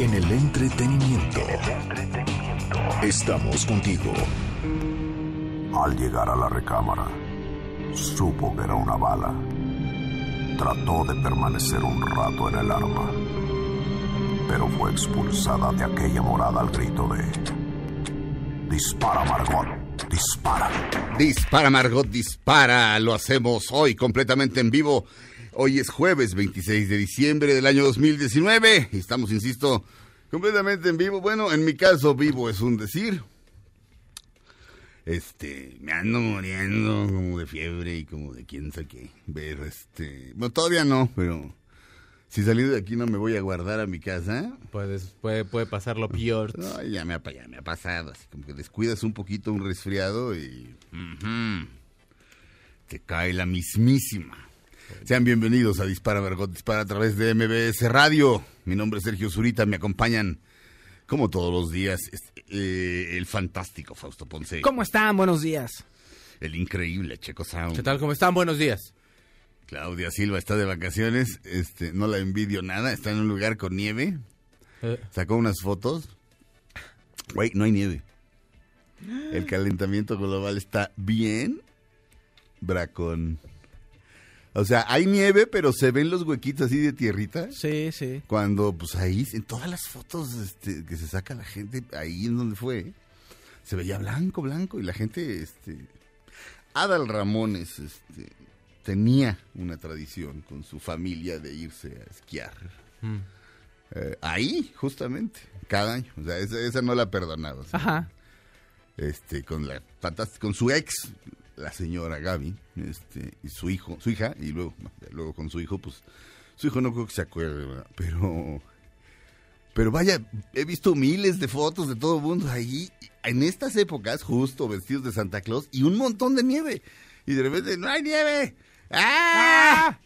En el entretenimiento. Estamos contigo. Al llegar a la recámara, supo que era una bala. Trató de permanecer un rato en el arma, pero fue expulsada de aquella morada al grito de... Dispara, Margot, dispara. Dispara, Margot, dispara. Lo hacemos hoy completamente en vivo. Hoy es jueves 26 de diciembre del año 2019 y estamos, insisto, completamente en vivo. Bueno, en mi caso, vivo es un decir. Este, me ando muriendo como de fiebre y como de quién sabe qué. Pero este, bueno, todavía no, pero si saliendo de aquí no me voy a guardar a mi casa. Puedes, puede, puede pasar lo peor. No, ya me, ha, ya me ha pasado, así como que descuidas un poquito un resfriado y te cae la mismísima. Sean bienvenidos a Dispara Vergot Dispara a través de MBS Radio. Mi nombre es Sergio Zurita, me acompañan como todos los días eh, el fantástico Fausto Ponce, ¿Cómo están? Buenos días. el increíble Checo Sound. ¿Qué tal? ¿Cómo están? Buenos días. Claudia Silva está de vacaciones, este, no la envidio nada, está en un lugar con nieve, Eh, sacó unas fotos. Güey, no hay nieve. El calentamiento global está bien bracón. O sea, hay nieve, pero se ven los huequitos así de tierrita. Sí, sí. Cuando, pues ahí, en todas las fotos este, que se saca la gente, ahí en donde fue, se veía blanco, blanco, y la gente, este... Adal Ramones, este, tenía una tradición con su familia de irse a esquiar. mm. Eh, ahí, justamente, cada año. O sea, esa, esa no la perdonaba. ¿sí? Ajá. Este, con la con su ex, la señora Gaby, este, y su hijo, su hija, y luego, luego con su hijo, pues, su hijo no creo que se acuerde, ¿verdad? pero, pero vaya, he visto miles de fotos de todo el mundo ahí, en estas épocas, justo vestidos de Santa Claus, y un montón de nieve, y de repente, ¡no hay nieve! ¡Ah!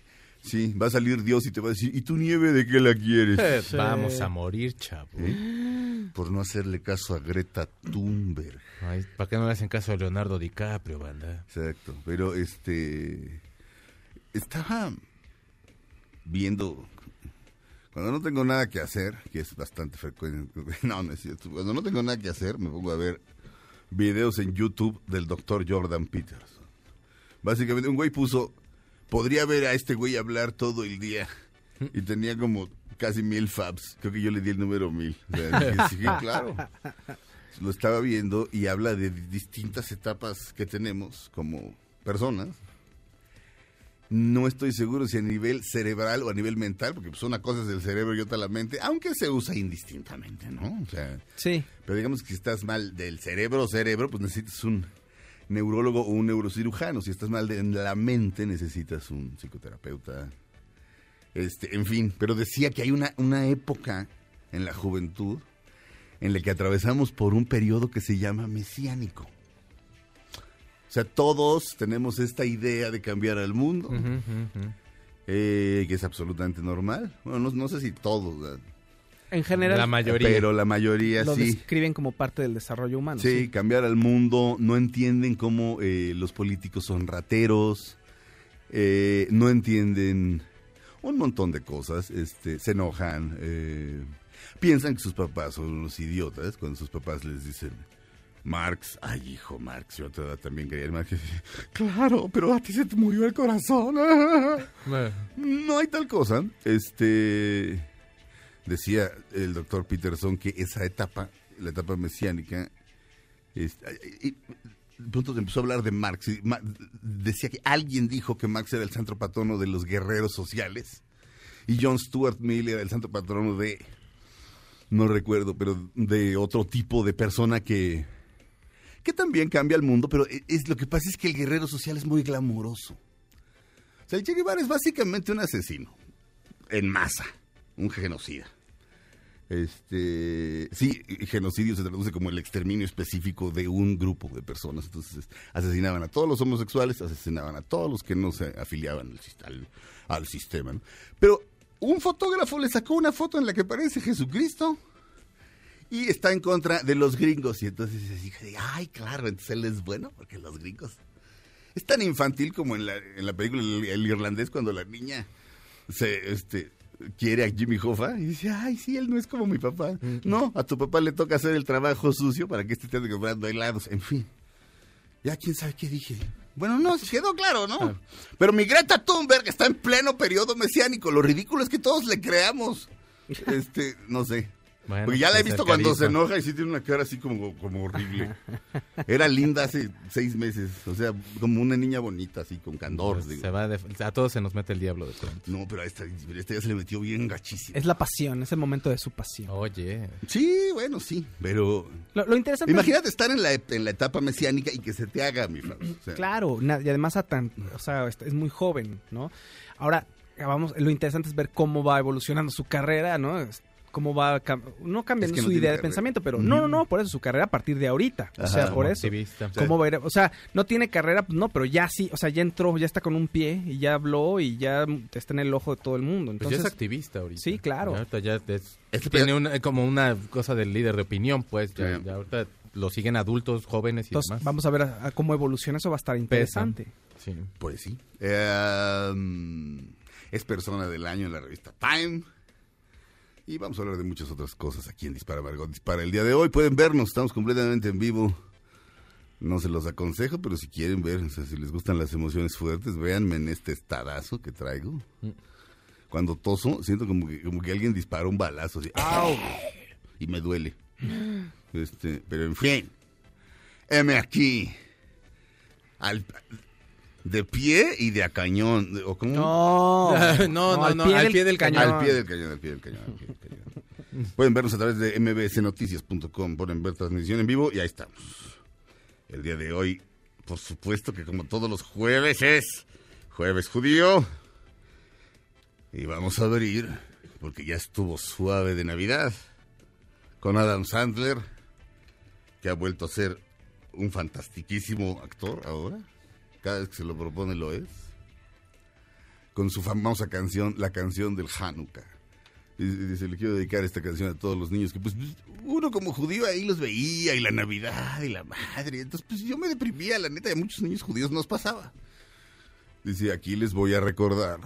Sí, va a salir Dios y te va a decir, ¿y tu nieve de qué la quieres? Eh, Sí. Vamos a morir, chavo. ¿Eh? Por no hacerle caso a Greta Thunberg. Ay, ¿Para qué no le hacen caso a Leonardo DiCaprio, banda? Exacto, pero este estaba viendo cuando no tengo nada que hacer, que es bastante frecuente, no, no es cierto, cuando no tengo nada que hacer me pongo a ver videos en YouTube del doctor Jordan Peterson. Básicamente un güey puso, podría ver a este güey hablar todo el día y tenía como casi mil fabs, creo que yo le di el número mil. O sea, sí, claro lo estaba viendo y habla de distintas etapas que tenemos como personas. No estoy seguro si a nivel cerebral o a nivel mental, porque pues una cosa es el cerebro y otra la mente, aunque se usa indistintamente, ¿no? O sea, Sí. pero digamos que si estás mal del cerebro o cerebro, pues necesitas un neurólogo o un neurocirujano. Si estás mal de la mente, necesitas un psicoterapeuta. Este, en fin, pero decía que hay una, una época en la juventud en la que atravesamos por un periodo que se llama mesiánico. O sea, todos tenemos esta idea de cambiar al mundo, eh, que es absolutamente normal. Bueno, no, no sé si todos, ¿verdad? En general La mayoría. pero la mayoría lo sí. describen como parte del desarrollo humano. Sí, cambiar al mundo, no entienden cómo eh, los políticos son rateros, eh, no entienden un montón de cosas, este, se enojan, eh, piensan que sus papás son unos idiotas cuando sus papás les dicen, Marx, ay hijo Marx, yo a tu edad también quería el Marx. Claro, pero a ti se te murió el corazón. No hay tal cosa. Este decía el doctor Peterson que esa etapa, la etapa mesiánica, es- pronto empezó a hablar de Marx. y decía que alguien dijo que Marx era el santo patrono de los guerreros sociales y John Stuart Mill era el santo patrono de no recuerdo, pero de otro tipo de persona que que también cambia el mundo, pero e- es lo que pasa es que el guerrero social es muy glamuroso. O sea, el Che Guevara es básicamente un asesino en masa, un genocida. Este, sí, genocidio se traduce como el exterminio específico de un grupo de personas. Entonces, asesinaban a todos los homosexuales, asesinaban a todos los que no se afiliaban al sistema. ¿no? Pero un fotógrafo le sacó una foto en la que aparece Jesucristo y está en contra de los gringos. Y entonces dije, ay, claro, entonces él es bueno porque los gringos. Es tan infantil como en la, en la película el, el irlandés cuando la niña se este quiere a Jimmy Hoffa y dice, ay, sí, él no es como mi papá. No, a tu papá le toca hacer el trabajo sucio para que este esté comprando helados, en fin. Ya quién sabe qué dije. Bueno, no, quedó claro, ¿no? Pero mi Greta Thunberg está en pleno periodo mesiánico. Lo ridículo es que todos le creamos. Este, no sé. Bueno, Porque ya la he visto cuando se enoja y sí tiene una cara así como, como horrible. Era linda hace seis meses. O sea, como una niña bonita, así, con candor. Pues, digo. se va de- a todos se nos mete el diablo de pronto. No, pero a esta, a esta ya se le metió bien gachísimo. Es la pasión, es el momento de su pasión. Oye, Sí, bueno, sí. Pero Lo, lo interesante es- imagínate estar en la, en la etapa mesiánica y que se te haga, mi. O sea, Claro, y además a tan, o sea, es es muy joven, ¿no? Ahora, vamos, lo interesante es ver cómo va evolucionando su carrera, ¿no? Es- Cómo va, cam- no cambiando Es que su idea de pensamiento, pero no, no, no, por eso su carrera a partir de ahorita, o sea, por eso. activista. ¿Cómo va a ir? O sea, no tiene carrera, pues no, pero ya sí, o sea, ya entró, ya está con un pie y ya habló y ya está en el ojo de todo el mundo. Pues Entonces, ya es activista ahorita. Sí, claro. Ya ahorita ya es- Este tiene una, como una cosa del líder de opinión, pues. Ya, Sí. ya ahorita lo siguen adultos, jóvenes y entonces demás. vamos a ver a- a cómo evoluciona, eso va a estar interesante. Sí. Pues sí. Eh, um, es persona del año en la revista Time. Y vamos a hablar de muchas otras cosas aquí en Dispara Margot Dispara. El día de hoy pueden vernos, estamos completamente en vivo. No se los aconsejo, pero si quieren ver, o sea, si les gustan las emociones fuertes, véanme en este estadazo que traigo. Cuando toso, siento como que, como que alguien disparó un balazo así. ¡Au! Y me duele. Este, pero en fin. Heme aquí. Al, de pie y de a cañón. ¿O cómo? No, No, no, no, al pie del cañón. Al pie del cañón, al pie del cañón. al pie del cañón. Pueden vernos a través de mbsnoticias.com, pueden ver transmisión en vivo y ahí estamos. El día de hoy, por supuesto que como todos los jueves es jueves judío. Y vamos a abrir, porque ya estuvo suave de Navidad, con Adam Sandler, que ha vuelto a ser un fantastiquísimo actor ahora. Cada vez que se lo propone lo es con su famosa canción, la canción del Hanukkah. Y dice, le quiero dedicar esta canción a todos los niños que pues uno como judío ahí los veía y la Navidad y la madre. Entonces pues yo me deprimía, la neta, y a muchos niños judíos nos pasaba. Dice, aquí les voy a recordar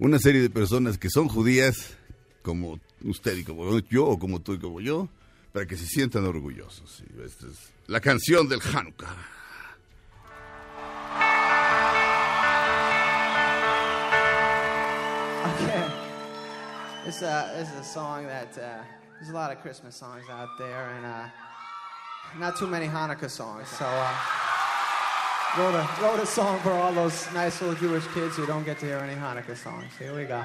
una serie de personas que son judías como usted y como yo, o como tú y como yo, para que se sientan orgullosos. Y esta es la canción del Hanukkah. Okay. This, uh, this is a song that uh, there's a lot of Christmas songs out there, and uh, not too many Hanukkah songs. So, uh, wrote a wrote a song for all those nice little Jewish kids who don't get to hear any Hanukkah songs. Here we go.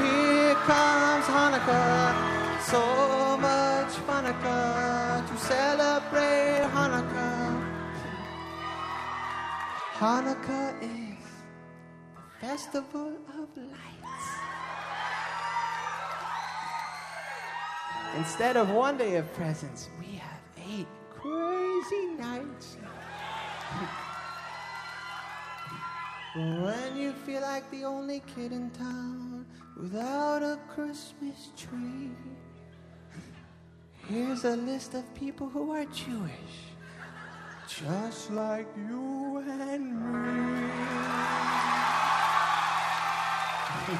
Here comes Hanukkah. So Hanukkah to celebrate Hanukkah. Hanukkah is the festival of lights. Instead of one day of presents, we have eight crazy nights. When you feel like the only kid in town without a Christmas tree, here's a list of people who are Jewish, just like you and me.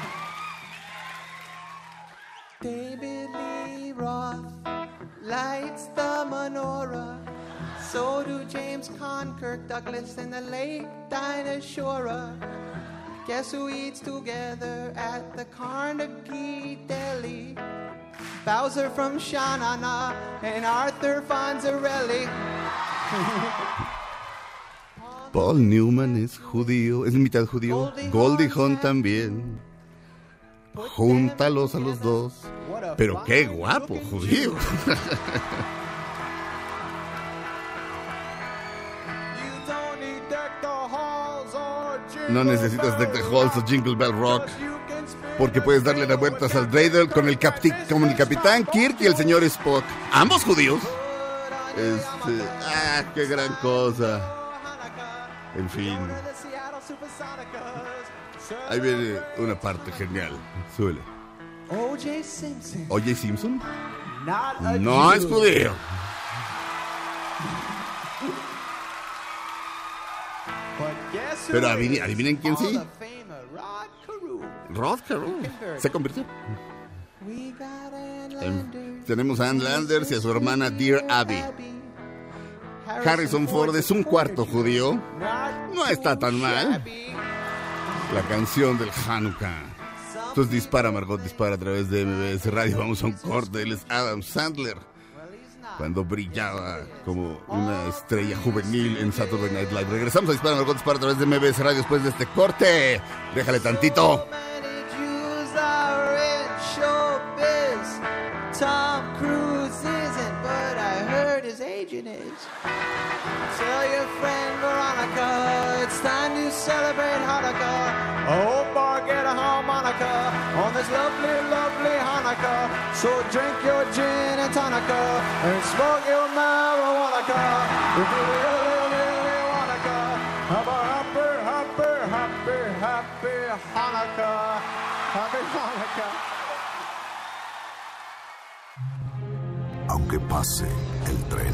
David Lee Roth lights the menorah. So do James Conn, Kirk Douglas, and the late Dinah. Guess who eats together at the Carnegie Deli? Bowser from Shanana and Arthur Fonzarelli. Paul Newman es judío, es mitad judío. Goldie Hawn también. Júntalos a los dos. Pero qué guapo, judío. No necesitas Deck the Halls o Jingle Bell Rock. Porque puedes darle las vueltas al Dreidel con el, con el Capitán Kirk y el señor Spock. Ambos judíos. Este, ah, qué gran cosa. En fin, ahí viene una parte genial. Suele. O.J. Simpson. Simpson. No es judío. Pero adivinen quién sí. Carew. Rod Carew. Se convirtió. Em, tenemos a Ann Landers y a su hermana Dear Abby. Harrison Ford es un cuarto judío. No está tan mal. La canción del Hanukkah. Entonces dispara, Margot, dispara a través de MBS Radio. Vamos a un corte. Él es Adam Sandler. Cuando brillaba como una estrella juvenil en Saturday Night Live. Regresamos a Dispara, Margot, dispara a través de MBS Radio después de este corte. Déjale tantito. Tell your friend Veronica it's time to celebrate Hanukkah. Oh, boy, get a harmonica on this lovely, lovely Hanukkah. So drink your gin and tonica and smoke your marijuana. If a happy, happy, happy, happy Hanukkah. Happy Hanukkah. Aunque pase el tren,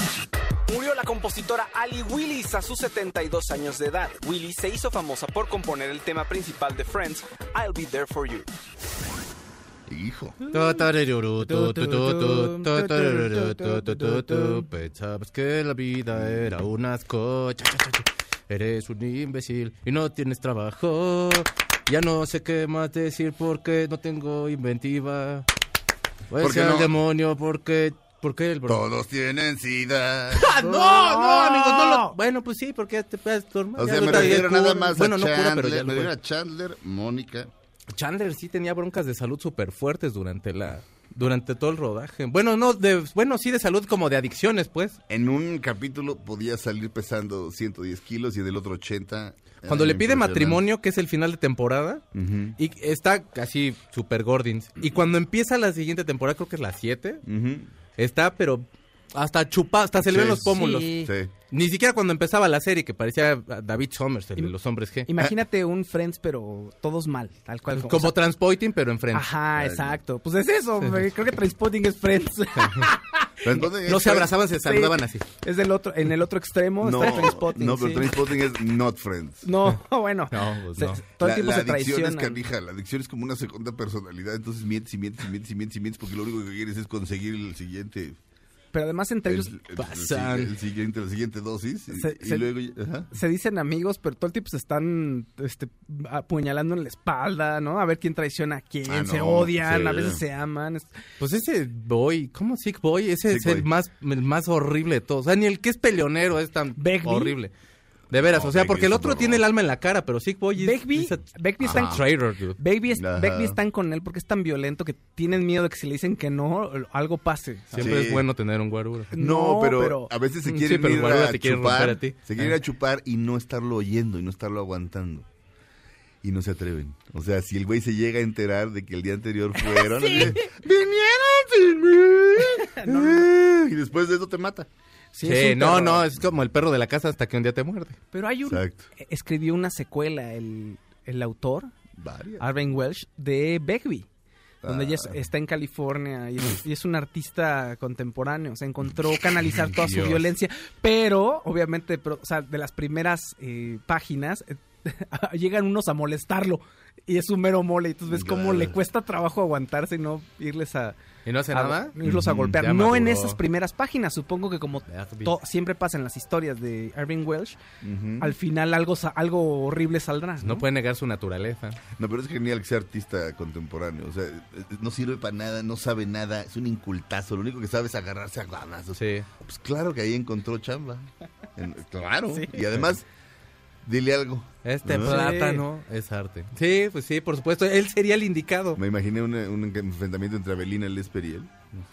Murió la compositora Ali Willis a sus 72 años de edad. Willis se hizo famosa por componer el tema principal de Friends, I'll Be There For You. Hijo. Pensabas que la vida era un asco. Cha, cha, cha, cha. Eres un imbécil y no tienes trabajo. Ya no sé qué más decir porque no tengo inventiva. Voy a ¿Por qué ser no? el demonio porque... ¿Por qué el bro- Todos tienen sida. ¡Ah, no, no, amigos, no lo... Bueno, pues sí, porque te puedes dormir. O Ya sea, me refiero cura. nada más Bueno, a no cura, pero ya Chandler. lo Me refiero puede. a Chandler, Mónica. Chandler sí tenía broncas de salud súper fuertes durante la... Durante todo el rodaje. Bueno, no, de, bueno, sí de salud como de adicciones, pues. En un capítulo podía salir pesando 110 kilos y en el otro 80. Cuando le pide matrimonio, que es el final de temporada, y está casi super gordins. Y cuando empieza la siguiente temporada, creo que es la 7, Ujú. Está pero hasta chupado, hasta se le ven los pómulos. Sí. Sí. Ni siquiera cuando empezaba la serie, que parecía David Summers, el de los hombres G. Imagínate un Friends, pero todos mal, tal cual. Como o sea, Transpoiting, pero en frente. Ajá, exacto. Pues es eso, güey. creo que Transpotting es Friends. Pero entonces No se abrazaban, se saludaban así. es del otro, en el otro extremo No, está Trainspotting. no, pero sí. Trainspotting es not friends. No, bueno. No, pues Se- no. Todo la, el tiempo la se adicción es canija, la adicción es como una segunda personalidad, entonces mientes y mientes y mientes y mientes y mientes porque lo único que quieres es conseguir el siguiente, Pero además entre el, ellos el- el pasan. el siguiente, la siguiente dosis y, Se- y se- luego, ajá. se dicen amigos, pero todo el tiempo se están este, apuñalando en la espalda, ¿no? A ver quién traiciona a quién. Ah, se no, odian, sí. a veces se aman. es- Pues ese boy, ¿cómo Sick Boy? Ese Sick es el más, el más horrible de todos. O sea, ni el que es peleonero es tan ¿Begbie? horrible. De veras, No, o sea, Begbie porque el otro tiene el alma en la cara, pero Sick Boy es, Begbie, es a- Begbie, están, traitor, dude. Baby, es-. Begbie están con él porque es tan violento que tienen miedo de que si le dicen que no, algo pase. Siempre Sí. es bueno tener un guarura. No, No, pero, pero- a veces se Sí, quieren pero ir a quiere chupar, a ti. se quieren ir Ah. a chupar y no estarlo oyendo y no estarlo aguantando. Y no se atreven. O sea, si el güey se llega a enterar de que el día anterior fueron, vinieron sin mí. Y después de eso te mata. Sí, no, terror. no, es como el perro de la casa hasta que un día te muerde. Pero hay un... Exacto. Escribió una secuela el, el autor, Varias. Arvin Welsh, de Begbie. Donde ella Ah. está en California y es, y es un artista contemporáneo. Se encontró canalizar toda su Dios. violencia, pero obviamente, pero, o sea, de las primeras eh, páginas, eh, llegan unos a molestarlo y es un mero mole. Y tú ves cómo le cuesta trabajo aguantarse y no irles a, ¿Y no hace a- nada? irlos a Ujú, golpear. ya No en esas primeras páginas. Supongo que como to- siempre pasa en las historias de Irving Welsh, al final algo, algo horrible saldrá. ¿no? No puede negar su naturaleza. No, pero es genial que sea artista contemporáneo. O sea, eh, no sirve para nada, no sabe nada, es un incultazo. Lo único que sabe es agarrarse a guamazos. Sí. Pues claro que ahí encontró chamba. En- claro. Sí. Y además, dile algo. Este ¿no? plátano es arte. Sí, pues sí, por supuesto. Él sería el indicado. Me imaginé un, un enfrentamiento entre Abelina Lesper y él.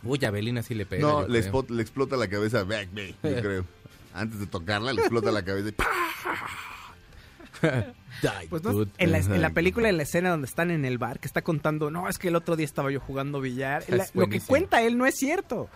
Uy, a Belina sí le pega. no, le, explota la cabeza a Back Bay, yo creo. Antes de tocarla, le explota la cabeza y Pues no, en, la, en la Exacto. película, en la escena donde están en el bar, que está contando, no, es que el otro día estaba yo jugando billar. La- lo que cuenta él no es cierto.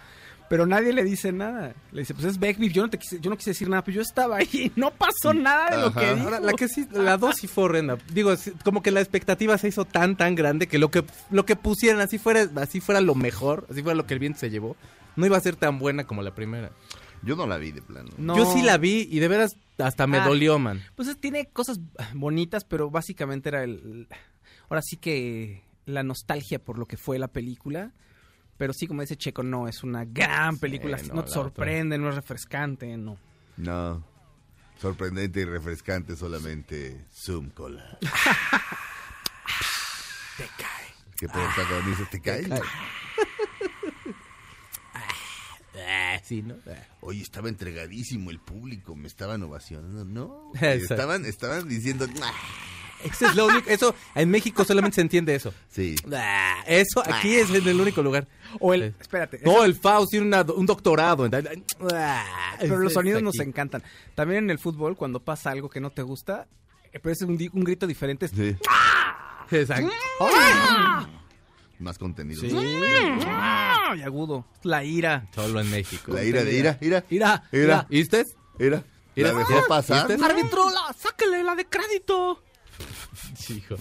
Pero nadie le dice nada. Le dice, pues es Beckby, yo no te quise, yo no quise decir nada, pero yo estaba ahí y no pasó nada de lo que dijo. Ahora, la que sí, la dos sí fue horrenda. Digo, como que la expectativa se hizo tan, tan grande que lo que, lo que pusieran así fuera, así fuera lo mejor, así fuera lo que el viento se llevó, no iba a ser tan buena como la primera. Yo no la vi de plano. No. Yo sí la vi y de veras hasta me Ah. dolió, man. Pues es- tiene cosas bonitas, pero básicamente era el... Ahora sí que la nostalgia por lo que fue la película. Pero sí, como dice Checo, no, es una gran película. no, te otra. sorprende, no es refrescante, no. No. Sorprendente y refrescante solamente Zoom Cola. Te cae. ¿Qué protagonista te cae? Ah, sí, ¿no? Ah. Oye, estaba entregadísimo el público, me estaban ovacionando. No, estaban, estaban diciendo, "Ah". Eso es lo único, eso, en México solamente se entiende eso. sí. Ah, Eso aquí es en el único lugar. O el... Espérate. No, eso- el Faust tiene una- un doctorado. Ah, Pero los sonidos aquí. nos encantan. También en el fútbol, cuando pasa algo que no te gusta, eh, pero es un, grito diferente. es- Sí, Exacto. más contenido. Sí. ¡Ah! Y agudo. La ira. Solo en México. La ira de ira, ira, Ira. ira, ¿Viste? ira. Ira. La dejó pasar. ¿Viste? ¡Árbitro, sáquele la de crédito! Hijo.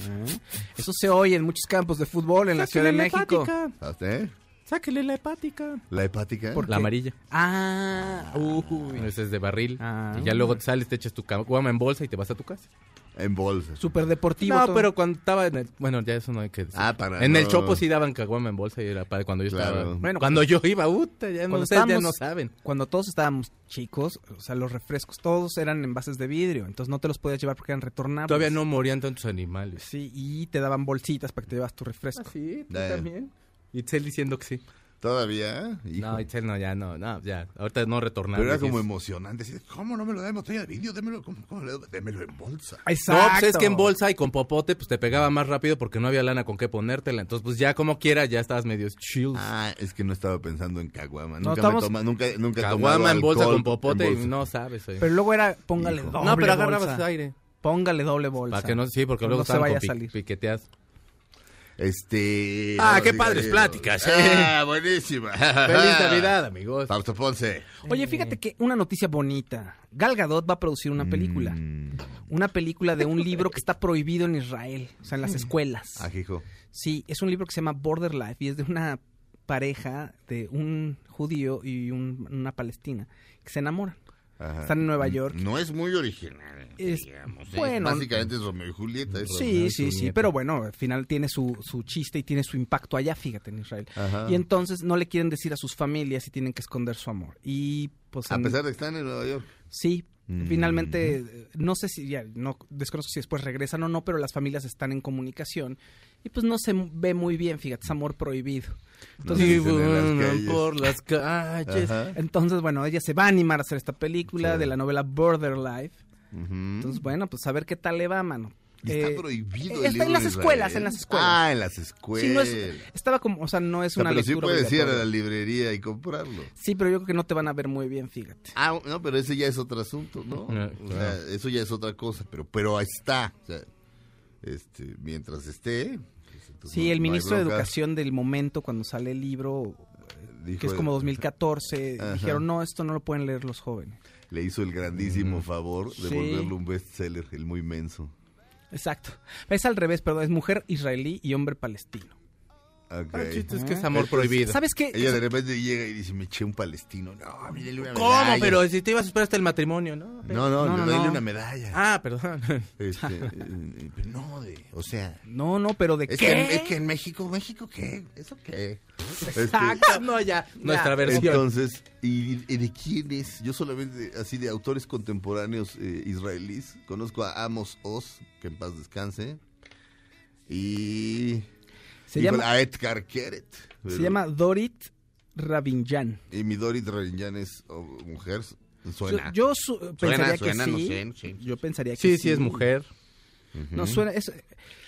Eso se oye en muchos campos de fútbol en la Ciudad de México. ¿A usted? Sáquele la hepática. La hepática. ¿Por La qué? amarilla. Ah, uy. Ese es de barril. Ah. Y ya luego te sales, te echas tu caguama en bolsa y te vas a tu casa. En bolsa. Súper deportivo. No, todo. pero cuando estaba en el... Bueno, ya eso no hay que decir. Ah, para En el Chopo sí daban caguama en bolsa y era para cuando yo Claro. estaba... Bueno, cuando yo iba, puta, ya no, cuando ustedes ya no saben. Cuando todos estábamos chicos, o sea, los refrescos todos eran envases de vidrio. Entonces no te los podías llevar porque eran retornables. Todavía no morían tantos animales. Sí, y te daban bolsitas para que te llevas tu refresco. sí? ¿Tú Eh. también? Itzel diciendo que sí. Todavía. Hijo. No, Itzel no, ya no, no, ya. Ahorita no retornar. Pero era como emocionante. así, ¿Cómo no me lo da en botella de vidrio? Démelo, ¿cómo, cómo le? Démelo en bolsa. Exacto. No, pues es que en bolsa y con popote, pues te pegaba más rápido porque no había lana con qué ponértela. Entonces, pues ya como quiera, ya estabas medio chill. Ah, es que no estaba pensando en caguama. No, Nunca estamos- me toma, nunca, nunca Caguama en bolsa con popote en y bolsa. no sabes. oye. Pero luego era, póngale Hijo. doble no, pero agarrabas bolsa. aire. Póngale doble bolsa. Para que no, sí, porque No luego se estaban vaya con a pi- salir. piqueteadas. Este. Ah, qué diga padres pláticas, ¿eh? Ah, buenísima. Feliz Navidad, amigos. Fausto Ponce. Oye, fíjate que una noticia bonita. Gal Gadot va a producir una película. Mm. Una película de un libro que está prohibido en Israel, o sea, en las escuelas. Ah, hijo. Sí, es un libro que se llama Border Life y es de una pareja de un judío y un- una palestina que se enamoran. Ajá. Están en Nueva York. No es muy original. Es- digamos, ¿eh? bueno. Básicamente es Romeo y Julieta. es Sí, sí, sí, pero bueno, al final tiene su, su chiste y tiene su impacto allá, fíjate, en Israel. Ajá. Y entonces no le quieren decir a sus familias y tienen que esconder su amor. Y pues A en- pesar de que están en Nueva York. Sí, Mm. finalmente, eh, no sé si ya, no desconozco si después regresan o no, pero las familias están en comunicación y pues no se ve muy bien, fíjate, es amor prohibido. Entonces, Sí, en las por las calles. Ajá. entonces, bueno, ella se va a animar a hacer esta película Sí. de la novela Border Life. Entonces, bueno, pues a ver qué tal le va, mano. Y Eh, está prohibido. el está libro en las escuelas, Israel. en las escuelas. Ah, en las sí, escuelas. no es- estaba como, o sea, no es O sea, una pero sí lectura puedes ir a la librería y comprarlo. Sí, pero yo creo que no te van a ver muy bien, fíjate. Ah, no, pero ese ya es otro asunto, ¿no? Ah, O sea, eso ya es otra cosa, pero pero ahí está. O sea, este, mientras esté. pues, entonces Sí, no- el no ministro de. Educación del momento, cuando sale el libro, Dijo que es como 2014, Ajá. dijeron, no, esto no lo pueden leer los jóvenes. Le hizo el grandísimo favor de Sí. volverlo un bestseller, el muy menso. Exacto. Es al revés, perdón, es mujer israelí y hombre palestino. Ok. El chiste es que es amor prohibido. ¿Sabes qué? Ella de repente llega y dice, me eché un palestino. No, mírale una ¿Cómo? medalla. Pero si te ibas a esperar hasta el matrimonio, ¿no? No, no, No, no, dale no. una medalla. Ah, perdón. Este, eh, pero no, de, o sea... No, no, pero ¿de Es qué? que, en, es que en México, ¿México qué? ¿Eso qué? Este, Exacto. No, ya. Nuestra versión. Entonces, ¿y, y de quién es? Yo solamente, así de autores contemporáneos eh, israelíes, conozco a Amos Oz, que en paz descanse, y Se llama- a Edgar Keret. Se llama Dorit Rabinjan. Y mi Dorit Rarinyan es oh, mujer, suena. Yo, yo su- pensaría suena, que no sí. sé, no sé. Yo pensaría que Sí, sí. sí, es mujer. No suena. Es,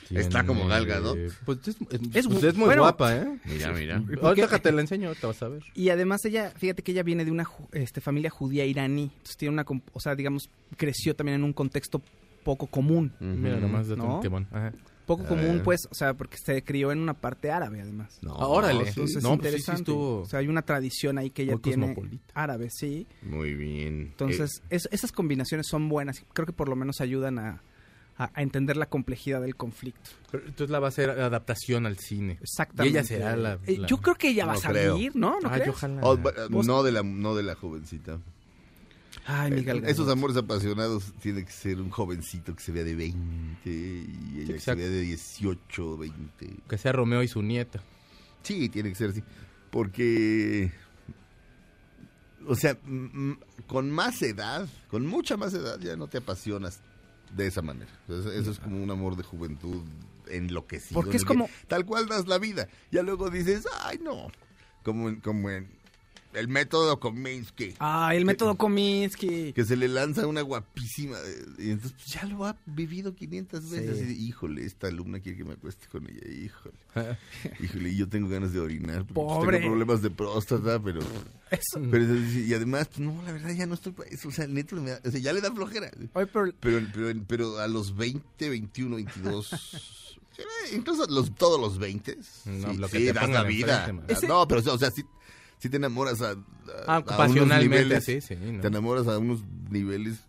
Está como Gal Gadot. Eh, Pues es, es- Es pues es muy bueno. guapa, ¿eh? Mira, mira. Ahorita te la enseño, te vas a ver. y además ella, fíjate que ella viene de una este, familia judía iraní. Entonces tiene una, o sea, digamos, creció también en un contexto poco común. Mira nomás de ¿No? qué bueno. Ajá. Poco común, pues, o sea, porque se crió en una parte árabe, además. No, Ah, órale. sí. Entonces No, es pues sí, sí interesante. estuvo O sea, hay una tradición ahí que ella tiene árabe, sí. Muy bien. Entonces, es- esas combinaciones son buenas. Creo que por lo menos ayudan a, a- a entender la complejidad del conflicto. Pero entonces la va a hacer adaptación al cine. Exactamente. Y ella será la... Eh, la- Yo creo que ella va a salir, creo. ¿no? ¿No Ay, crees? ojalá. Oh, no, de la, no de la jovencita. Ay, Miguel. Esos amores apasionados tiene que ser un jovencito que se vea de 20 y ella que se vea de 18, 20. Que sea Romeo y su nieta. Sí, tiene que ser así. Porque, o sea, con más edad, con mucha más edad, ya no te apasionas de esa manera. Eso, eso es como un amor de juventud enloquecido. Porque es como- Tal cual das la vida. Ya luego dices, ay, no. Como en, como en el método Kominsky. Ay, el método Kominsky. que se le lanza una guapísima eh, y entonces pues, ya lo ha vivido 500 veces Sí. de, híjole esta alumna quiere que me acueste con ella híjole híjole y yo tengo ganas de orinar pues, Pobre. tengo problemas de próstata pero Eso. pero y además pues, no la verdad ya no estoy para eso o sea neto me da- o sea, ya le da flojera Oye, pero pero, pero, pero a los 20 21 22 eh, incluso los, todos los 20 No, sí, lo que sí, te das la vida. Ese- no pero o sea sí sí te enamoras a, a- Ah, a unos pasionalmente, niveles- sí, sí. ¿no? te enamoras a unos niveles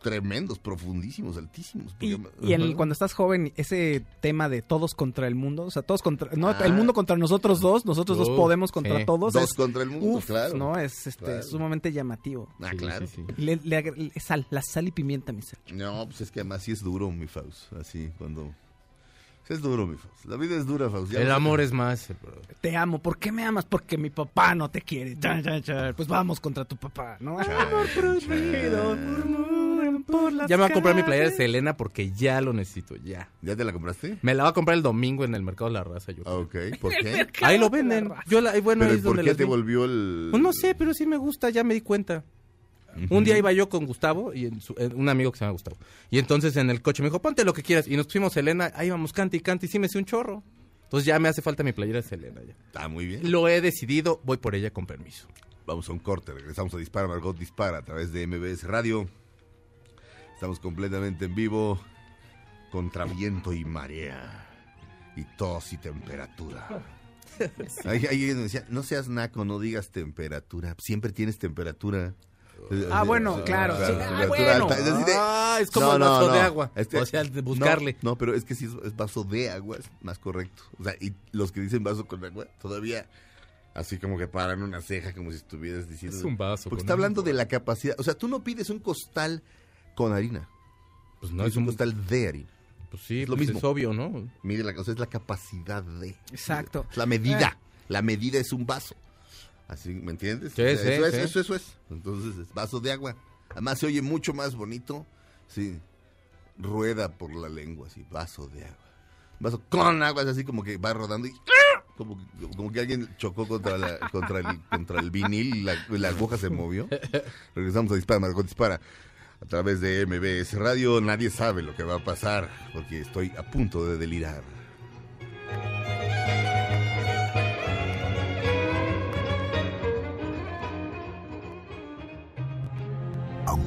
tremendos, profundísimos, altísimos. Y, y el- cuando estás joven, ese tema de todos contra el mundo, o sea, todos contra, no, Ah. el mundo contra nosotros dos, nosotros dos podemos contra sí. todos, Dos es, contra el mundo, uf, claro. no, es este Claro. sumamente llamativo. Ah, Sí, claro. sí, sí. Le, le sal, la sal y pimienta, mi ser. No, pues es que además sí es duro, mi Faust. Así, cuando... es duro, mi Faust. La vida es dura, Faust. Ya El amor es más. eh, bro. Te amo, ¿por qué me amas? Porque mi papá no te quiere. Pues vamos contra tu papá, ¿no? Amor prohibido, murmuran por las Ya me voy a comprar mi playera de. Selena porque ya lo necesito, ya. ¿Ya te la compraste? Me la voy a comprar el domingo en el mercado de la raza, yo. Ah. Ok, ¿por qué? Ahí lo venden. Yo la, y bueno, ahí es ¿por donde qué te vi. volvió el...? Pues no sé, pero sí me gusta, ya me di cuenta. Un día iba yo con Gustavo, y en su- un amigo que se llama Gustavo. Y entonces en el coche me dijo, ponte lo que quieras. Y nos pusimos Selena, ahí íbamos cante y cante y sí me hice un chorro. Entonces ya me hace falta mi playera de Selena. Ya. Está muy bien. Lo he decidido, voy por ella con permiso. Vamos a un corte, regresamos a Dispara, Margot Dispara a través de MBS Radio. Estamos completamente en vivo, contra viento y marea, y tos y temperatura. Ahí alguien me decía, no seas naco, no digas temperatura, siempre tienes temperatura. Ah, bueno, claro, sí. Ah, temperatura bueno. alta. Es decir, de- Ah, es como el vaso de agua. O sea, de buscarle. No, no, pero es que si es, vaso de agua, es más correcto. O sea, y los que dicen vaso con agua, todavía así como que paran una ceja como si estuvieras diciendo... Es un vaso Porque con está hablando agua. de la capacidad. O sea, tú no pides un costal con harina. Pues No no es un... costal de harina. Pues sí, es lo pues mismo. es obvio, ¿no? Mire, la cosa es la capacidad de. Exacto. Es la medida. La medida es un vaso. Así, ¿me entiendes? Sí, O sea, sí, eso es, eso, eso es. Entonces, es vaso de agua. Además, se oye mucho más bonito. Sí. Rueda por la lengua, así, vaso de agua. Vaso con agua, es así como que va rodando y. Como, que- como que alguien chocó contra, la, contra, el, contra el vinil y la, la aguja se movió. Regresamos a Dispara, Margot Dispara. A través de MBS Radio, nadie sabe lo que va a pasar, porque estoy a punto de delirar.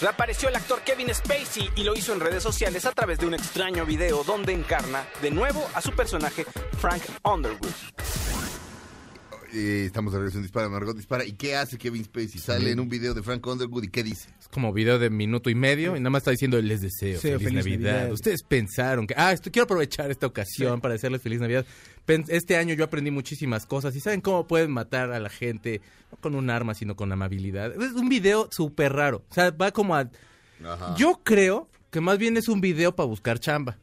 Reapareció el actor Kevin Spacey y lo hizo en redes sociales a través de un extraño video donde encarna de nuevo a su personaje Frank Underwood. Eh, estamos de regreso en Dispara, Margot Dispara. ¿Y qué hace Kevin Spacey? Sale en un video de Frank Underwood y ¿qué dice? Es como video de minuto y medio y nada más está diciendo les deseo Sí, feliz, feliz Navidad. Navidad. Ustedes pensaron que, ah, esto, quiero aprovechar esta ocasión para decirles feliz Navidad. Este año yo aprendí muchísimas cosas y saben cómo pueden matar a la gente no con un arma sino con amabilidad. Es un video súper raro. O sea, va como a... Ajá. Yo creo que más bien es un video para buscar chamba.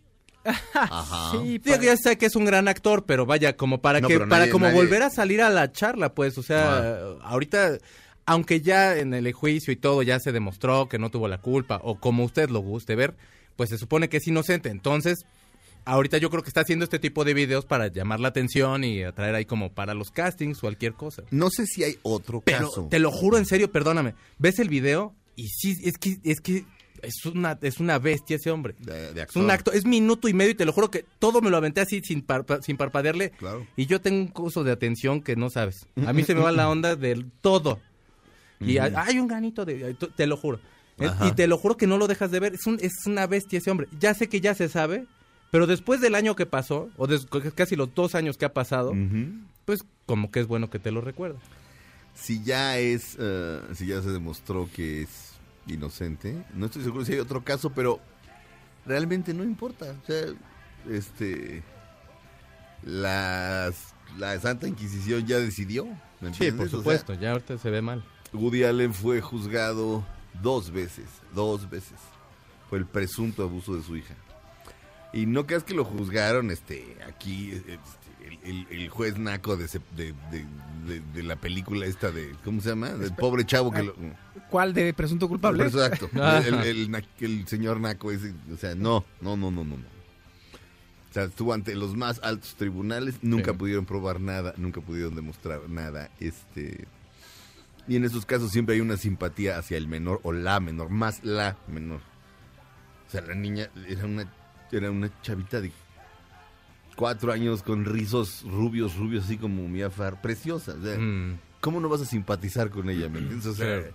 Ajá. Sí, Digo, ya sé que es un gran actor, pero vaya, como para No, que, para nadie- como nadie- volver a salir a la charla, pues, o sea, ahorita, aunque ya en el juicio y todo ya se demostró que no tuvo la culpa, o como usted lo guste ver, pues se supone que es inocente. Entonces, ahorita yo creo que está haciendo este tipo de videos para llamar la atención y atraer ahí como para los castings, cualquier cosa. No sé si hay otro Pero caso. te lo juro en serio, perdóname, ves el video y sí, es que, es que es una, es una bestia ese hombre. De, de Es un acto, es minuto y medio y te lo juro que todo me lo aventé así sin, parpa- sin parpadearle. Claro. Y yo tengo un curso de atención que no sabes. A mí se me va la onda del todo. Y hay, hay un granito de... Te lo juro. Eh, Ajá. Y te lo juro que no lo dejas de ver. Es, un, es una bestia ese hombre. Ya sé que ya se sabe, pero después del año que pasó, o des- casi los dos años que ha pasado, pues como que es bueno que te lo recuerda. Si ya es, eh, si ya se demostró que es inocente, no estoy seguro si hay otro caso, pero realmente no importa. O sea, este, las, la Santa Inquisición ya decidió. ¿me Sí, por O sea, supuesto. ya ahorita se ve mal. Woody Allen fue juzgado dos veces, dos veces. Fue el presunto abuso de su hija. Y no creas que lo juzgaron este aquí este, el, el- el juez naco de, ese- de, de- de- de la película esta de ¿cómo se llama? Del pobre chavo que lo ¿Cuál de presunto culpable? Exacto. Ajá. El, señor naco ese, o sea, no, no, no, no, no, no. O sea, estuvo ante los más altos tribunales, nunca Sí. pudieron probar nada, nunca pudieron demostrar nada. Este y en esos casos siempre hay una simpatía hacia el menor o la menor, más la menor. O sea, la niña era una era una chavita de cuatro años con rizos rubios, rubios así como Mia Farr, preciosa. o sea, Mm. ¿Cómo no vas a simpatizar con ella? ¿Me entiendes? O sea, Claro.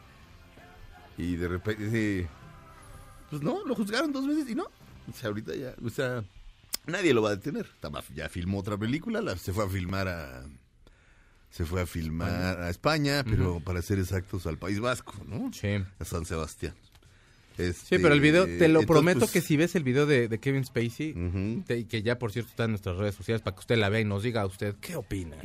y de repente, sí, pues no, lo juzgaron dos veces y no. O sea, ahorita ya, o sea, nadie lo va a detener. Ya filmó otra película, la- se fue a filmar a. Se fue a filmar a España, pero para ser exactos al País Vasco, ¿no? Sí. A San Sebastián. Sí, Este, pero el video, te lo entonces, prometo pues, que si ves el video de, de Kevin Spacey, te- y que ya por cierto está en nuestras redes sociales para que usted la vea y nos diga a usted qué opina.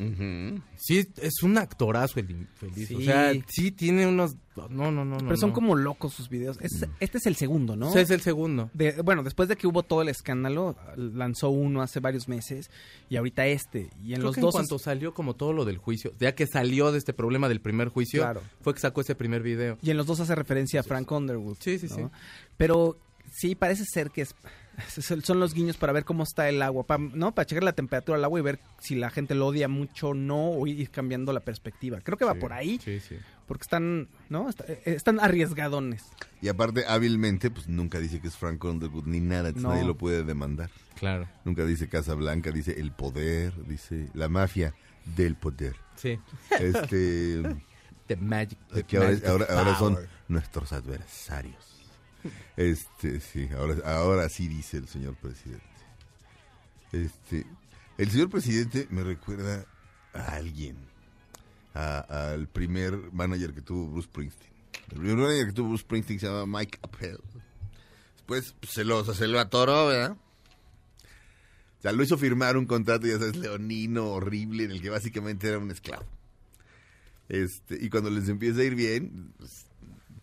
Sí, es un actorazo el infeliz. O Sí. sea, sí tiene unos... No, no, no, no. Pero son no. como locos sus videos. Es- este es el segundo, ¿no? Sea, es el segundo. De- bueno, después de que hubo todo el escándalo, lanzó uno hace varios meses y ahorita este. Y en Creo los que dos. en cuanto salió como todo lo del juicio, ya que salió de este problema del primer juicio, Claro. fue que sacó ese primer video. Y en los dos hace referencia a Frank Underwood. Sí, sí, ¿no? sí. Pero sí, parece ser que es, son los guiños para ver cómo está el agua, pa- ¿no? Para checar la temperatura del agua y ver si la gente lo odia mucho o no, o ir cambiando la perspectiva. Creo que va Sí, por ahí, Sí, sí. Porque están, ¿no? Está- eh, están arriesgadones. Y aparte, hábilmente, pues nunca dice que es Frank Underwood ni nada, entonces No. nadie lo puede demandar. Claro. Nunca dice Casa Blanca, dice el poder, dice la mafia del poder. Sí. Este, The magic. the que ahora, magic ahora, ahora son nuestros adversarios. Este, sí, ahora, ahora sí dice el señor presidente. Este, el señor presidente me recuerda a alguien, al primer manager que tuvo Bruce Springsteen. El primer manager que tuvo Bruce Springsteen se llama Mike Appel. Después pues, se lo, se lo atoró, ¿verdad? O sea, lo hizo firmar un contrato, ya sabes, leonino, horrible, en el que básicamente era un esclavo. Este, y cuando les empieza a ir bien, pues,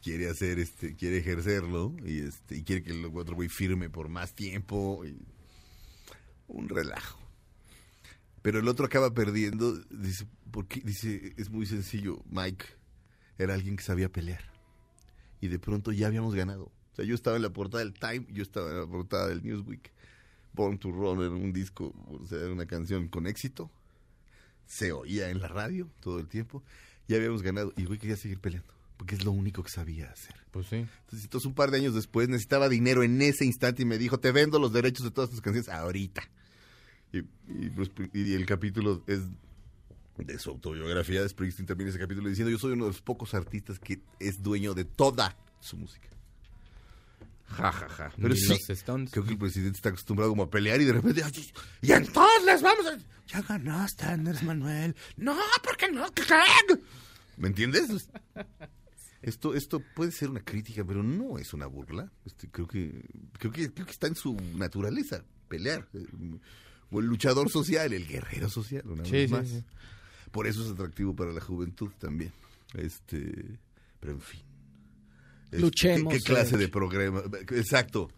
quiere hacer, este, quiere ejercerlo, y este, y quiere que el otro güey firme por más tiempo, un relajo. Pero el otro acaba perdiendo, dice, ¿por qué? Dice, es muy sencillo, Mike era alguien que sabía pelear. Y de pronto ya habíamos ganado. O sea, yo estaba en la portada del Time, yo estaba en la portada del Newsweek. Born to Run era un disco, o sea, era una canción con éxito. Se oía en la radio todo el tiempo. Ya habíamos ganado. Y güey quería seguir peleando. Porque es lo único que sabía hacer. Pues sí. Entonces, entonces, un par de años después necesitaba dinero en ese instante y me dijo, te vendo los derechos de todas tus canciones ahorita. Y, y Spring- y el capítulo es de su autobiografía de Springsteen termina ese capítulo diciendo yo soy uno de los pocos artistas que es dueño de toda su música. Ja, ja, ja. Pero sí, los creo que el presidente está acostumbrado como a pelear y de repente, "Ay, y entonces les vamos a... Ya ganaste, Andrés Manuel. No, porque no creen. ¿Me entiendes? Esto, esto puede ser una crítica, pero no es una burla. Este, creo que, creo que, creo que está en su naturaleza, pelear. Eh, O el luchador social, el guerrero social, una Sí, vez sí, más. sí. Por eso es atractivo para la juventud también. Este, pero en fin. Este, Luchemos, ¿Qué, qué clase Sergio. de programa? Exacto.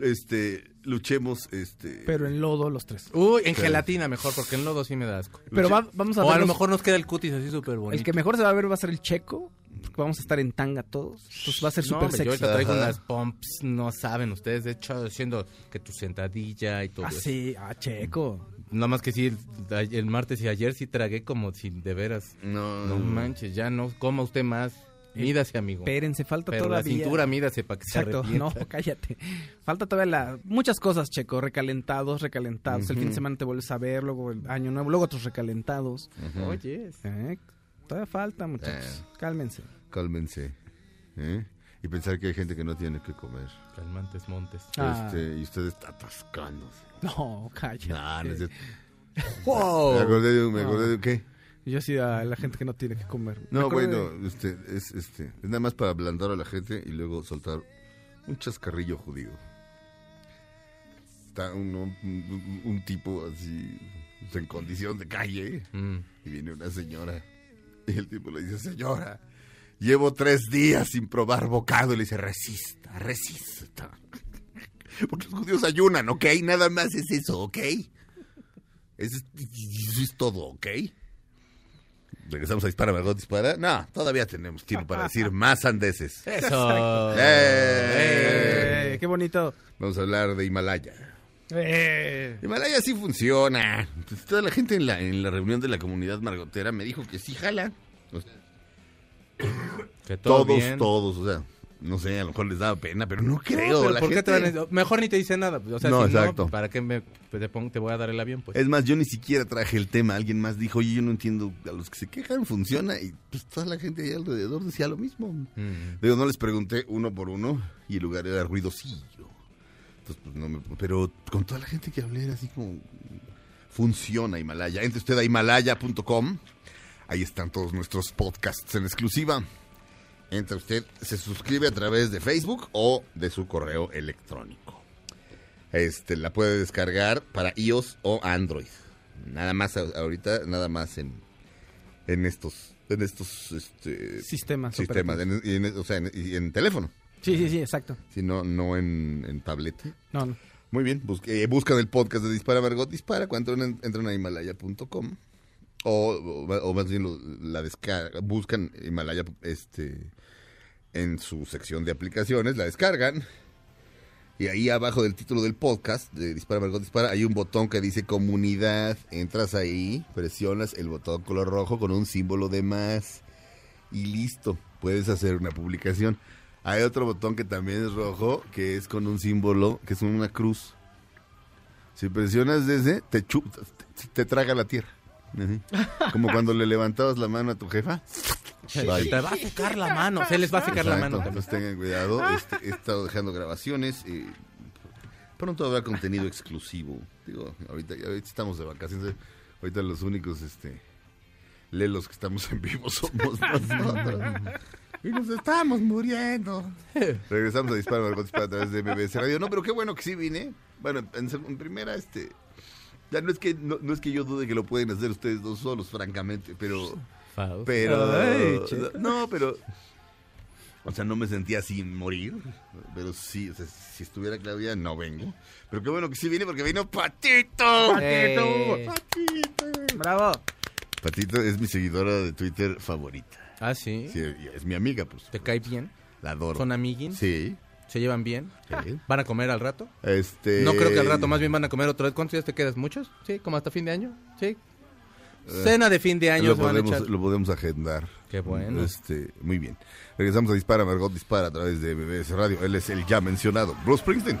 Este, luchemos, este. Pero en lodo los tres. Uy, en gelatina mejor, porque en lodo sí me da asco. Pero va- vamos a O a ver lo mejor nos queda el cutis así súper bonito. El que mejor se va a ver va a ser el checo. Porque vamos a estar en tanga todos. Entonces va a ser No, súper yo sexy. ahorita traigo Ajá. unas pumps, no saben ustedes, de hecho, haciendo que tu sentadilla y todo Ah, eso. sí, ah, checo. Nada más que sí, el, el martes y ayer sí tragué como si de veras. No, No manches, ya no coma usted más. Mídase, amigo. Espérense, falta Pero todavía. la cintura mídase para que Exacto, se no, arrepienta. cállate. Falta todavía la... muchas cosas, Checo. Recalentados, recalentados. El fin de semana te vuelves a ver, luego el año nuevo, luego otros recalentados. Oye, Eh, Todavía falta, muchachos. Cálmense. Cálmense. ¿eh? Y pensar que hay gente que no tiene que comer. calmantes montes. Ah. Este, y usted está atascándose. No, cállate. No es. ¡Wow! Me acordé de, me acordé de qué. Yo sí a la gente que no tiene que comer. Me No, bueno, este, es, este, es nada más para ablandar a la gente y luego soltar un chascarrillo judío. Está uno- un, un- un tipo así, en condición de calle, Mm. y viene una señora. Y el tipo le dice, señora, llevo tres días sin probar bocado. Y le dice, resista, resista. Porque los judíos ayunan, ¿ok? Nada más es eso, ¿ok? Eso es, eso es todo, ¿ok? Regresamos a Dispara, Margot Dispara. No, todavía tenemos tiempo para decir más andeses. Eso. ¡Eh! Eh, ¡Qué bonito! Vamos a hablar de Himalaya. Eh. Himalaya sí funciona. Pues toda la gente en la, en la reunión de la comunidad margotera me dijo que sí jala. O sea, Que todo todos, bien. todos, o sea, no sé, a lo mejor les daba pena, pero no No, creo. pero la ¿por qué te gente- van a- Mejor ni te dice nada. O sea, No, si exacto. ¿para qué me, pues, te, pongo- te voy a dar el avión? Pues? Es más, yo ni siquiera traje el tema. Alguien más dijo, oye, yo no entiendo, a los que se quejan funciona. Y pues toda la gente ahí alrededor decía lo mismo. Mm. Digo, no les pregunté uno por uno y el lugar era ruidosillo. Entonces, pues, no me- pero con toda la gente que hablé era así como... Funciona Himalaya. Entre usted a himalaya.com. Ahí están todos nuestros podcasts en exclusiva. Entra usted, se suscribe a través de Facebook o de su correo electrónico. Este, la puede descargar para iOS o Android. Nada más ahorita, nada más en, en estos, en estos este, Sistemas sistemas, en, en- o sea, en teléfono, Sí, sí, sí, exacto. si no, no en, en tableta. No, no. Muy bien, busque- eh, buscan el podcast de Dispara Margot Dispara cuando entran, entran a himalaya.com o, o, o más bien lo- la descarga, buscan Himalaya este, en su sección de aplicaciones, la descargan y ahí abajo del título del podcast de Dispara Margot Dispara hay un botón que dice comunidad, entras ahí, presionas el botón color rojo con un símbolo de más y listo, puedes hacer una publicación. Hay otro botón que también es rojo, que es con un símbolo, que es una cruz. Si presionas ese, te, te, te traga la tierra. Como cuando le levantabas la mano a tu jefa. Bye. Te va a secar la mano. Se les va a secar la Exacto, mano. Pues tengan cuidado. Este, he estado dejando grabaciones. eh, pronto habrá contenido exclusivo. Digo, ahorita, ahorita estamos de vacaciones. Ahorita los únicos este, lelos que estamos en vivo somos nosotros. Y nos estamos muriendo. Regresamos a Disparo Margot Dispara a través de MBS Radio. No, pero qué bueno que sí vine. Bueno, en, primera, este... Ya no es que no, no es que yo dude que lo pueden hacer ustedes dos solos, francamente, pero... Fausto. Pero... Ay, no, pero... O sea, no me sentía sin morir. Pero sí, o sea, si estuviera Claudia, no vengo. Pero qué bueno que sí vine porque vino Patito. Eh. Patito. ¡Bravo! Patito es mi seguidora de Twitter favorita. Ah, sí. Es mi amiga, pues. ¿Te cae bien? La adoro. ¿Son amiguins? Sí. ¿Se llevan bien? sí. ¿Van a comer al rato? Este... No creo que al rato, más bien van a comer otra vez. ¿Cuántos días te quedas? ¿Muchos? Sí, como hasta fin de año. Sí. Cena de fin de año Eh, lo podemos, lo podemos agendar. Qué bueno. Este, muy bien. Regresamos a Dispara, Margot Dispara a través de BBS Radio. Él es el ya mencionado Bruce Springsteen.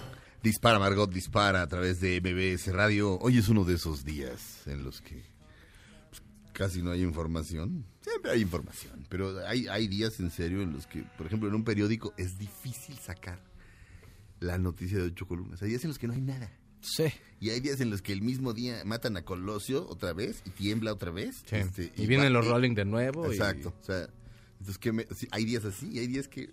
Dispara, Margot, dispara a través de MBS Radio. Hoy es uno de esos días en los que pues, casi no hay información. Siempre hay información, pero hay, hay días en serio en los que, por ejemplo, en un periódico es difícil sacar la noticia de ocho columnas. Hay días en los que no hay nada. Sí. Y hay días en los que el mismo día matan a Colosio otra vez y tiembla otra vez. Sí. este, y vienen va- los Rolling de nuevo. y- Exacto. O sea, entonces que me- hay días así y hay días que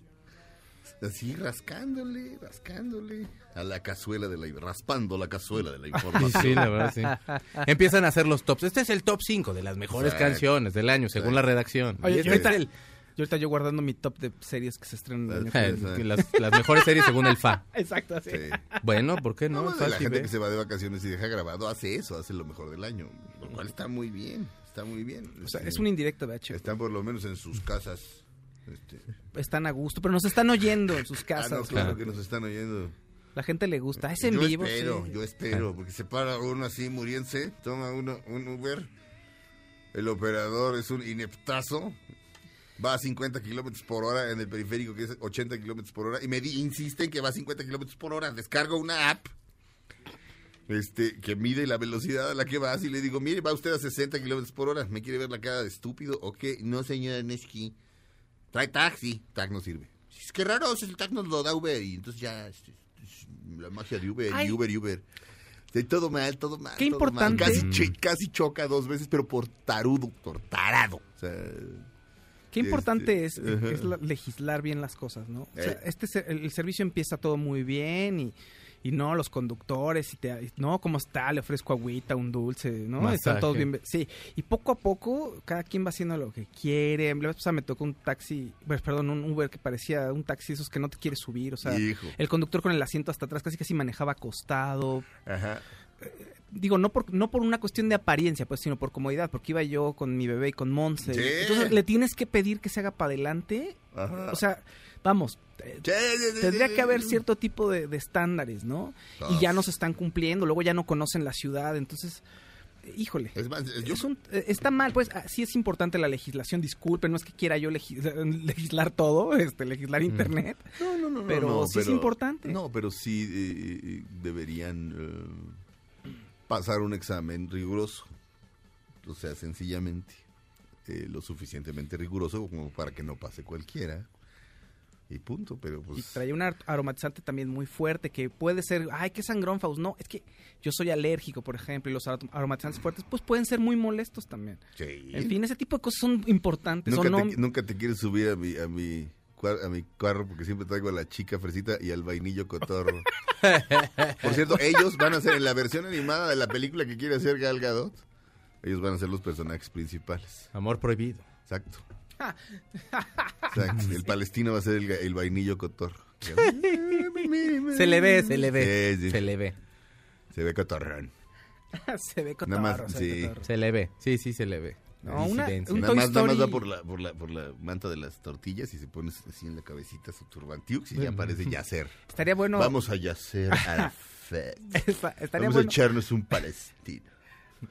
así rascándole, rascándole a la cazuela de la raspando la cazuela de la información. Sí, la verdad, sí. Empiezan a hacer los tops. Este es el top 5 de las mejores Exacto. canciones del año, según la redacción. Oye, Y este ahorita, es el- y ahorita yo guardando mi top de series que se estrenan el año las, las mejores series según el FA. Exacto, así. Sí. Bueno, ¿por qué no? La gente ¿eh? que se va de vacaciones y deja grabado hace eso, hace lo mejor del año, lo cual está muy bien, está muy bien. O sea, es un indirecto de H. Están por lo menos en sus casas. Este, Están a gusto, pero nos están oyendo en sus ah, casas. no, claro claro. que nos están oyendo. La gente le gusta. Es en yo vivo. espero, sí. yo espero, porque se para uno así muriéndose, toma uno un Uber, el operador es un ineptazo, va a 50 kilómetros por hora en el periférico que es 80 kilómetros por hora y me di, insiste en que va a 50 kilómetros por hora, descargo una app este que mide la velocidad a la que vas y le digo, mire, va usted a 60 kilómetros por hora, ¿me quiere ver la cara de estúpido o qué? No, señora Nesky, trae taxi, tag no sirve. Es que raro, el tag nos lo da Uber y entonces ya es la magia de Uber Ay. y Uber y Uber. Sí, todo mal, todo mal. Qué todo mal. importante. Casi, chi- casi choca dos veces, pero por tarudo, por tarado. O sea, Qué importante es, Este, es la- legislar bien las cosas, ¿no? O sea, Eh. este se- el, el servicio empieza todo muy bien y, y no los conductores y te y, no cómo está le ofrezco agüita un dulce no Masaje. están todos bien sí y poco a poco cada quien va haciendo lo que quiere la vez pasada me tocó un taxi pues, perdón un Uber que parecía un taxi esos que no te quieres subir o sea hijo. el conductor con el asiento hasta atrás casi casi manejaba acostado Ajá. digo, no por, no por una cuestión de apariencia, pues, sino por comodidad, porque iba yo con mi bebé y con Monse. Sí. Entonces, le tienes que pedir que se haga para adelante. Ajá. O sea, vamos, eh, Sí, sí, sí, tendría sí, que haber cierto tipo de, de estándares, ¿no? Y ya no se están cumpliendo, luego ya no conocen la ciudad, entonces, eh, híjole. Es más, yo, Es un- eh, está mal, pues ah, sí es importante la legislación, disculpen, no es que quiera yo legi- legislar todo, este, legislar internet, no, no, no, no, pero no, sí es importante. No, pero sí eh, deberían eh, pasar un examen riguroso. O sea, sencillamente eh, lo suficientemente riguroso como para que no pase cualquiera. Y punto, pero Y pues... traía un ar- aromatizante también muy fuerte que puede ser, ay, qué sangrón, Faust. No, es que yo soy alérgico, por ejemplo, y los arom- aromatizantes fuertes, pues pueden ser muy molestos también. sí. En fin, ese tipo de cosas son importantes. Nunca, no, te, nunca te quieres subir a mi, a mi a mi carro porque siempre traigo a la chica fresita y al vainillo cotorro. Por cierto, ellos van a ser en la versión animada de la película que quiere hacer Gal Gadot. Ellos van a ser los personajes principales. Amor prohibido. Exacto. Exacto. El palestino va a ser el, vainillo cotorro. Se le ve, se le ve. Sí, sí. Se le ve. Se ve cotorrón. se ve Nada más, sí. cotorro. Se le ve. Sí, sí, se le ve. No, una- Disidencia. un Nada Toy más, nada más Story- va por la, por, la, por la manta de las tortillas y se pone así en la cabecita su turbantiux y ya parece yacer. Estaría bueno. Vamos a yacer Arafat. esta- estaría, Vamos a echarnos un palestino.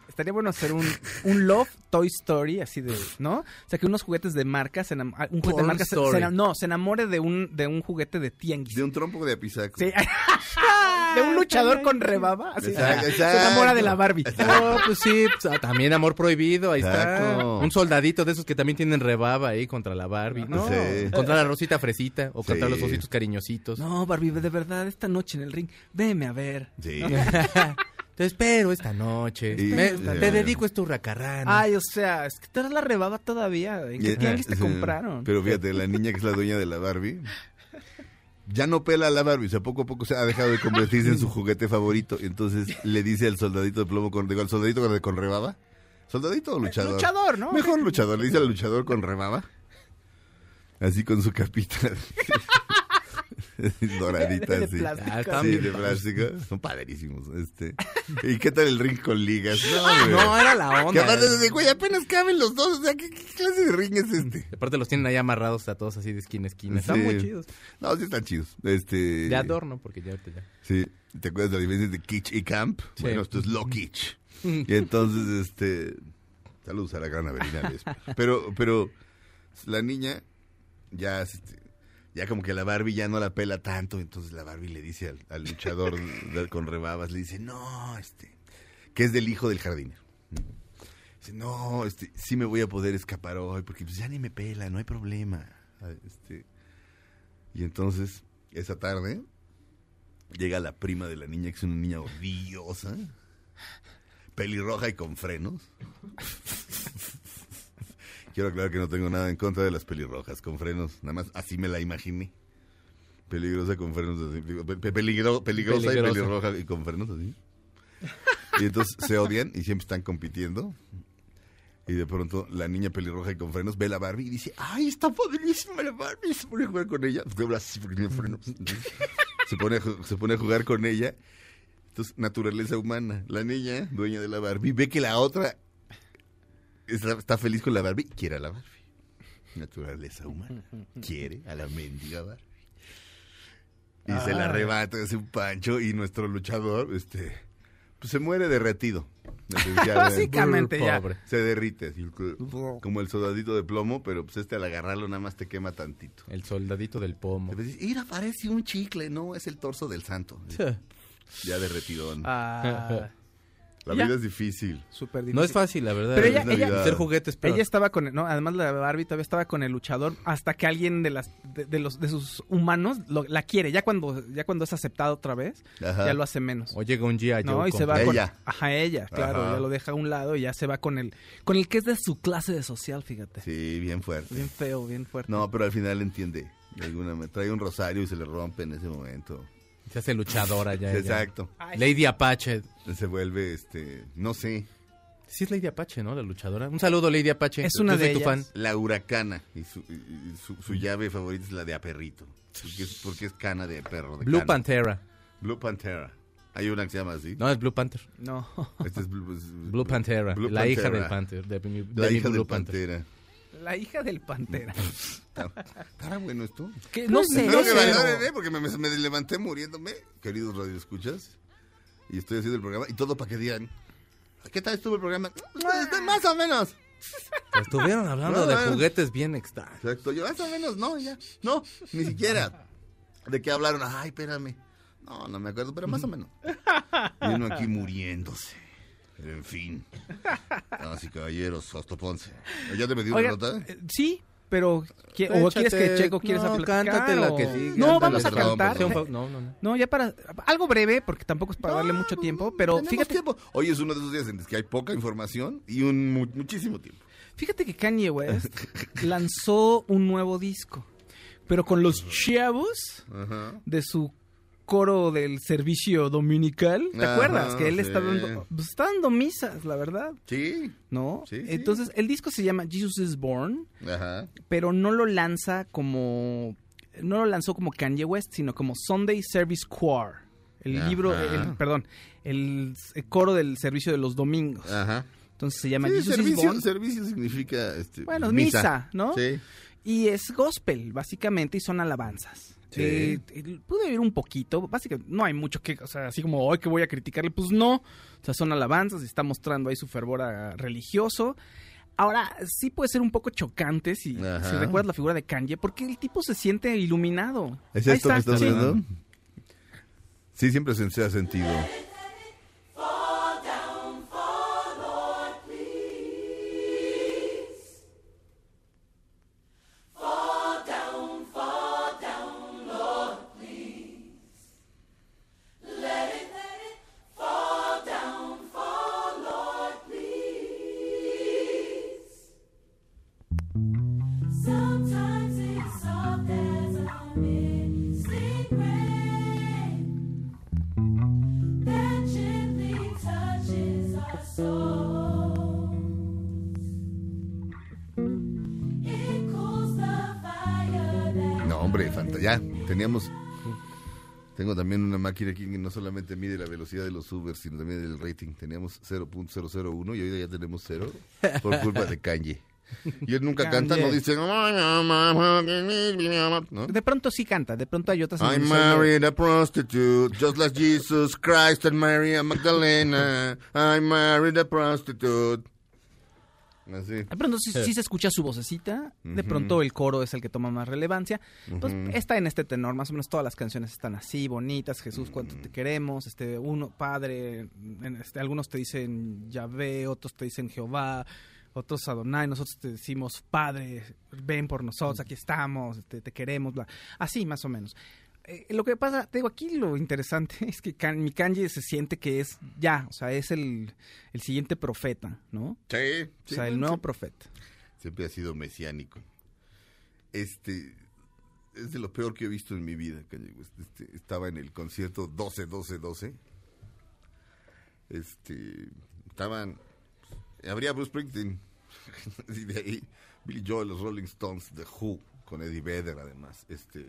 Estaría bueno hacer un, un Love Toy Story, así de, ¿no? O sea, que unos juguetes de marca, se un juguete de marca se, no, se enamore de un, de un juguete de tianguis. De un trompo de apisaco. Sí. de un luchador con rebaba. Así, Exacto, se enamora de la Barbie. No, pues sí, pues, ah, también amor prohibido, ahí está. Exacto. Un soldadito de esos que también tienen rebaba ahí contra la Barbie, ¿no? Sí. Contra la Rosita Fresita o contra Sí. los ositos cariñositos. No, Barbie, de verdad, esta noche en el ring, veme a ver. Sí. Te espero esta noche. Te dedico este hurracarrana. Ay, o sea, es que te das la rebaba todavía. ¿En qué tianguis te compraron? Pero fíjate, la niña que es la dueña de la Barbie. Ya no pela a la Barbie, o sea, poco a poco se ha dejado de convertirse en su juguete favorito. Entonces le dice al soldadito de plomo con, digo, al soldadito con, con rebaba. ¿Soldadito o luchador? Luchador, ¿no? Mejor luchador, le dice al luchador con rebaba. Así con su capita. doraditas. De sí. plástico. Ah, Sí, de plástico. Son padrísimos. Este. ¿Y qué tal el ring con ligas? No, güey. No, era la Que onda. aparte de, güey, apenas caben los dos. O sea, ¿qué, qué clase de ring es este? Aparte los tienen ahí amarrados a todos así de esquina a esquina. Están Sí. muy chidos. No, sí están chidos. Este. De adorno, porque ya ahorita ya. Sí. ¿Te acuerdas de la diferencia de kitsch y camp? Sí. Bueno, esto es lo kitsch. Y entonces, este. Saludos a la gran Avelina. Pero, pero. La niña. Ya, este, ya como que la Barbie ya no la pela tanto. Entonces la Barbie le dice al, al luchador con rebabas: Le dice, no, este. Que es del hijo del jardinero. Dice, no, este, sí me voy a poder escapar hoy, porque pues ya ni me pela, no hay problema. Ah, Este, y entonces, esa tarde, llega la prima de la niña, que es una niña odiosa, pelirroja y con frenos. Quiero aclarar que no tengo nada en contra de las pelirrojas, con frenos, nada más así me la imaginé. Peligrosa con frenos así. pe- pe- peligro- peligrosa, y pelirroja y con frenos así. Y entonces se odian y siempre están compitiendo. Y de pronto la niña pelirroja y con frenos ve la Barbie y dice, ¡ay, está padrísima la Barbie! Se pone a jugar con ella. Se pone, a, se pone a jugar con ella. Entonces, naturaleza humana. La niña, dueña de la Barbie, ve que la otra está, está feliz con la Barbie y quiere a la Barbie. Naturaleza humana. Quiere a la mendiga Barbie. Y se la arrebata, hace un pancho y nuestro luchador, este, pues se muere derretido. Ya, Básicamente ya. Pobre. se derrite, así, como el soldadito de plomo, pero pues este al agarrarlo nada más te quema tantito. El soldadito del pomo. Y dices, mira, parece un chicle, no, es el torso del santo. Ya derretidón. Ah, La ya. vida es difícil. súper difícil. No es fácil, la verdad. Pero ella- ella- Hacer juguetes, pero Ella estaba con, no, además la Barbie todavía estaba con el luchador hasta que alguien de las de, de los de sus humanos lo- la quiere. Ya cuando ya cuando es aceptado otra vez, Ajá. ya lo hace menos. O llega un G.I. No, y se con- va Ella. con ajá, ella, claro, Ajá. ya lo deja a un lado y ya se va con el con el que es de su clase de social, fíjate. Sí, bien fuerte. Bien feo, bien fuerte. No, pero al final entiende. De alguna manera. Trae un rosario y se le rompe en ese momento. Se hace luchadora ya. Exacto. Lady Apache. Se vuelve, este, no sé, Sí es Lady Apache, ¿no? La luchadora. Un saludo, Lady Apache. Es una Yo de tu ellas. fan. la huracana. Y su, y- su, su llave favorita es la de aperrito. Porque es, porque es cana de perro. De Blue cana. Pantera. Blue Pantera. Hay una que se llama así. No, es Blue Panther. No. Este es Blue, es- Blue Pantera. Blue la hija Pantera. del Panther. De, de La mi hija Blue del Panther. Pantera. La hija del Pantera. ¿Está- ¿Estará bueno esto? Que no sé, Espero no que sé. valoren, ¿eh? Porque me, levanté muriéndome, queridos radioescuchas. Y estoy haciendo el programa. Y todo para que digan, ¿qué tal estuvo el programa? Pues, más o menos. Estuvieron hablando No, de bueno. juguetes bien extraños. Exacto, yo más o menos, no, ya. No, ni siquiera. ¿De qué hablaron? Ay, espérame. No, no me acuerdo, pero más o menos. Y uno aquí muriéndose. En fin. Damas y caballeros, Fausto Ponce. ¿Ya te metí una Oiga, nota? eh, sí, pero ¿qui- o quieres que Checo quieres no, cántate la que sigue, No, vamos a cantar. No, no, no. No, ya para algo breve porque tampoco es para darle mucho tiempo, pero fíjate tiempo. Hoy es uno de esos días en los que hay poca información y un mu- muchísimo tiempo. Fíjate que Kanye West lanzó un nuevo disco, pero con los chavos de su coro del servicio dominical. ¿Te Ajá, acuerdas? Que él sí. está dando, pues, está dando misas, la verdad, Sí. ¿no? Sí, sí. Entonces, el disco se llama Jesus is Born, Ajá. pero no lo lanza como... No lo lanzó como Kanye West, sino como Sunday Service Choir. El Ajá. libro, el- perdón, el, el coro del servicio de los domingos. Ajá. Entonces se llama Jesus is Born. servicio significa este, Bueno, misa, ¿no? Sí. Y es gospel, básicamente, y son alabanzas. Sí. Eh, eh, pude oír un poquito, básicamente, no hay mucho que, o sea, así como hoy que voy a criticarle, pues no. O sea, son alabanzas y está mostrando ahí su fervor ah, religioso. Ahora, sí puede ser un poco chocante si, recuerdas la figura de Kanye, porque el tipo se siente iluminado. ¿Es esto que está, estás sí. Sí, siempre se, se ha sentido. Teníamos Tengo también una máquina aquí que no solamente mide la velocidad de los Uber, sino también el rating. Teníamos 0.001 y hoy ya tenemos 0 por culpa de Kanye. Y él nunca canta, no dice... ¿no? De pronto sí canta, de pronto hay otras. I married a prostitute, just like Jesus Christ and Maria Magdalena. I married a prostitute. Así. De pronto sí, sí. se escucha su vocecita, de pronto el coro es el que toma más relevancia. Pues está en este tenor, más o menos todas las canciones están así, bonitas, Jesús, cuánto te queremos, este uno, Padre, en este, algunos te dicen Yahvé, otros te dicen Jehová, otros Adonai, nosotros te decimos Padre, ven por nosotros, aquí estamos, este, te queremos, bla. así más o menos. Eh, lo que pasa, te digo, aquí lo interesante es que mi Kanye se siente que es ya, o sea, es el, el siguiente profeta, ¿no? Sí, O sea, el nuevo profeta. Siempre ha sido mesiánico. Este es de lo peor que he visto en mi vida. Kanye. Este, estaba en el concierto 12-12-12. Este, estaban. Habría Bruce Springsteen. y de ahí Billy Joel, los Rolling Stones, The Who, con Eddie Vedder además. Este.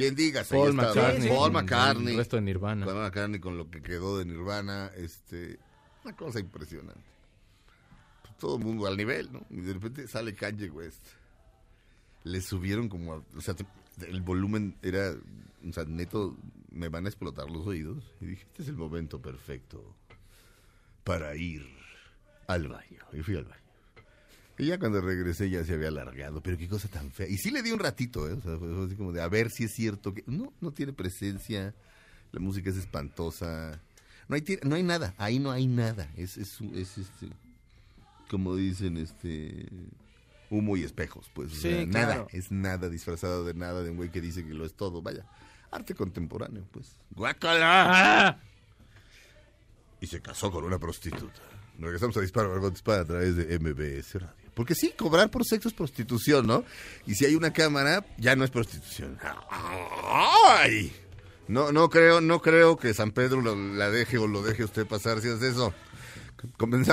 ¿Quién digas? Paul. McCartney. Paul McCartney. El resto de Nirvana. Paul McCartney con lo que quedó de Nirvana, este, una cosa impresionante. Todo el mundo al nivel, ¿no? Y de repente sale Kanye West. Le subieron como, a- o sea, el volumen era, o sea, neto, me van a explotar los oídos. Y dije, este es el momento perfecto para ir al baño. Y fui al baño. Y ya cuando regresé ya se había alargado, pero qué cosa tan fea. Y sí le di un ratito, ¿eh? O sea, fue así como de a ver si es cierto que... No, no tiene presencia, la música es espantosa. No hay, no hay nada, ahí no hay nada. Es, es, es, este, como dicen, este... Humo y espejos, pues. o sea, claro. Nada, es nada disfrazado de nada, de un güey que dice que lo es todo. Vaya, arte contemporáneo, pues. ¡Guácala! y se casó con una prostituta. Regresamos a Dispara, Margot Dispara a través de MBS Radio. Porque sí, cobrar por sexo es prostitución, ¿no? Y si hay una cámara, ya no es prostitución. ¡Ay! No, no creo, no creo que San Pedro lo- la deje o lo deje usted pasar si es eso.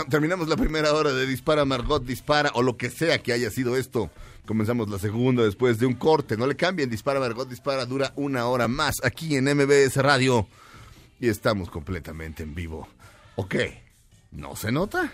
Terminamos la primera hora de Dispara, Margot Dispara, o lo que sea que haya sido esto. Comenzamos la segunda después de un corte. No le cambien, Dispara, Margot Dispara dura una hora más aquí en MBS Radio. Y estamos completamente en vivo. ¿O qué? ¿No se nota?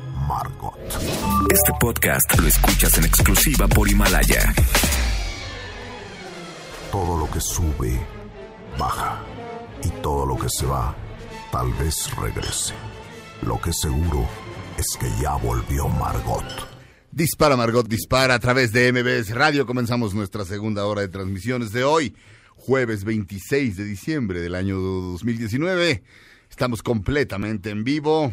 Margot. Este podcast lo escuchas en exclusiva por Himalaya. Todo lo que sube, baja. Y todo lo que se va, tal vez regrese. Lo que seguro es que ya volvió Margot. Dispara, Margot, dispara a través de MBS Radio. Comenzamos nuestra segunda hora de transmisiones de hoy, jueves 26 de diciembre del año 2019. Estamos completamente en vivo.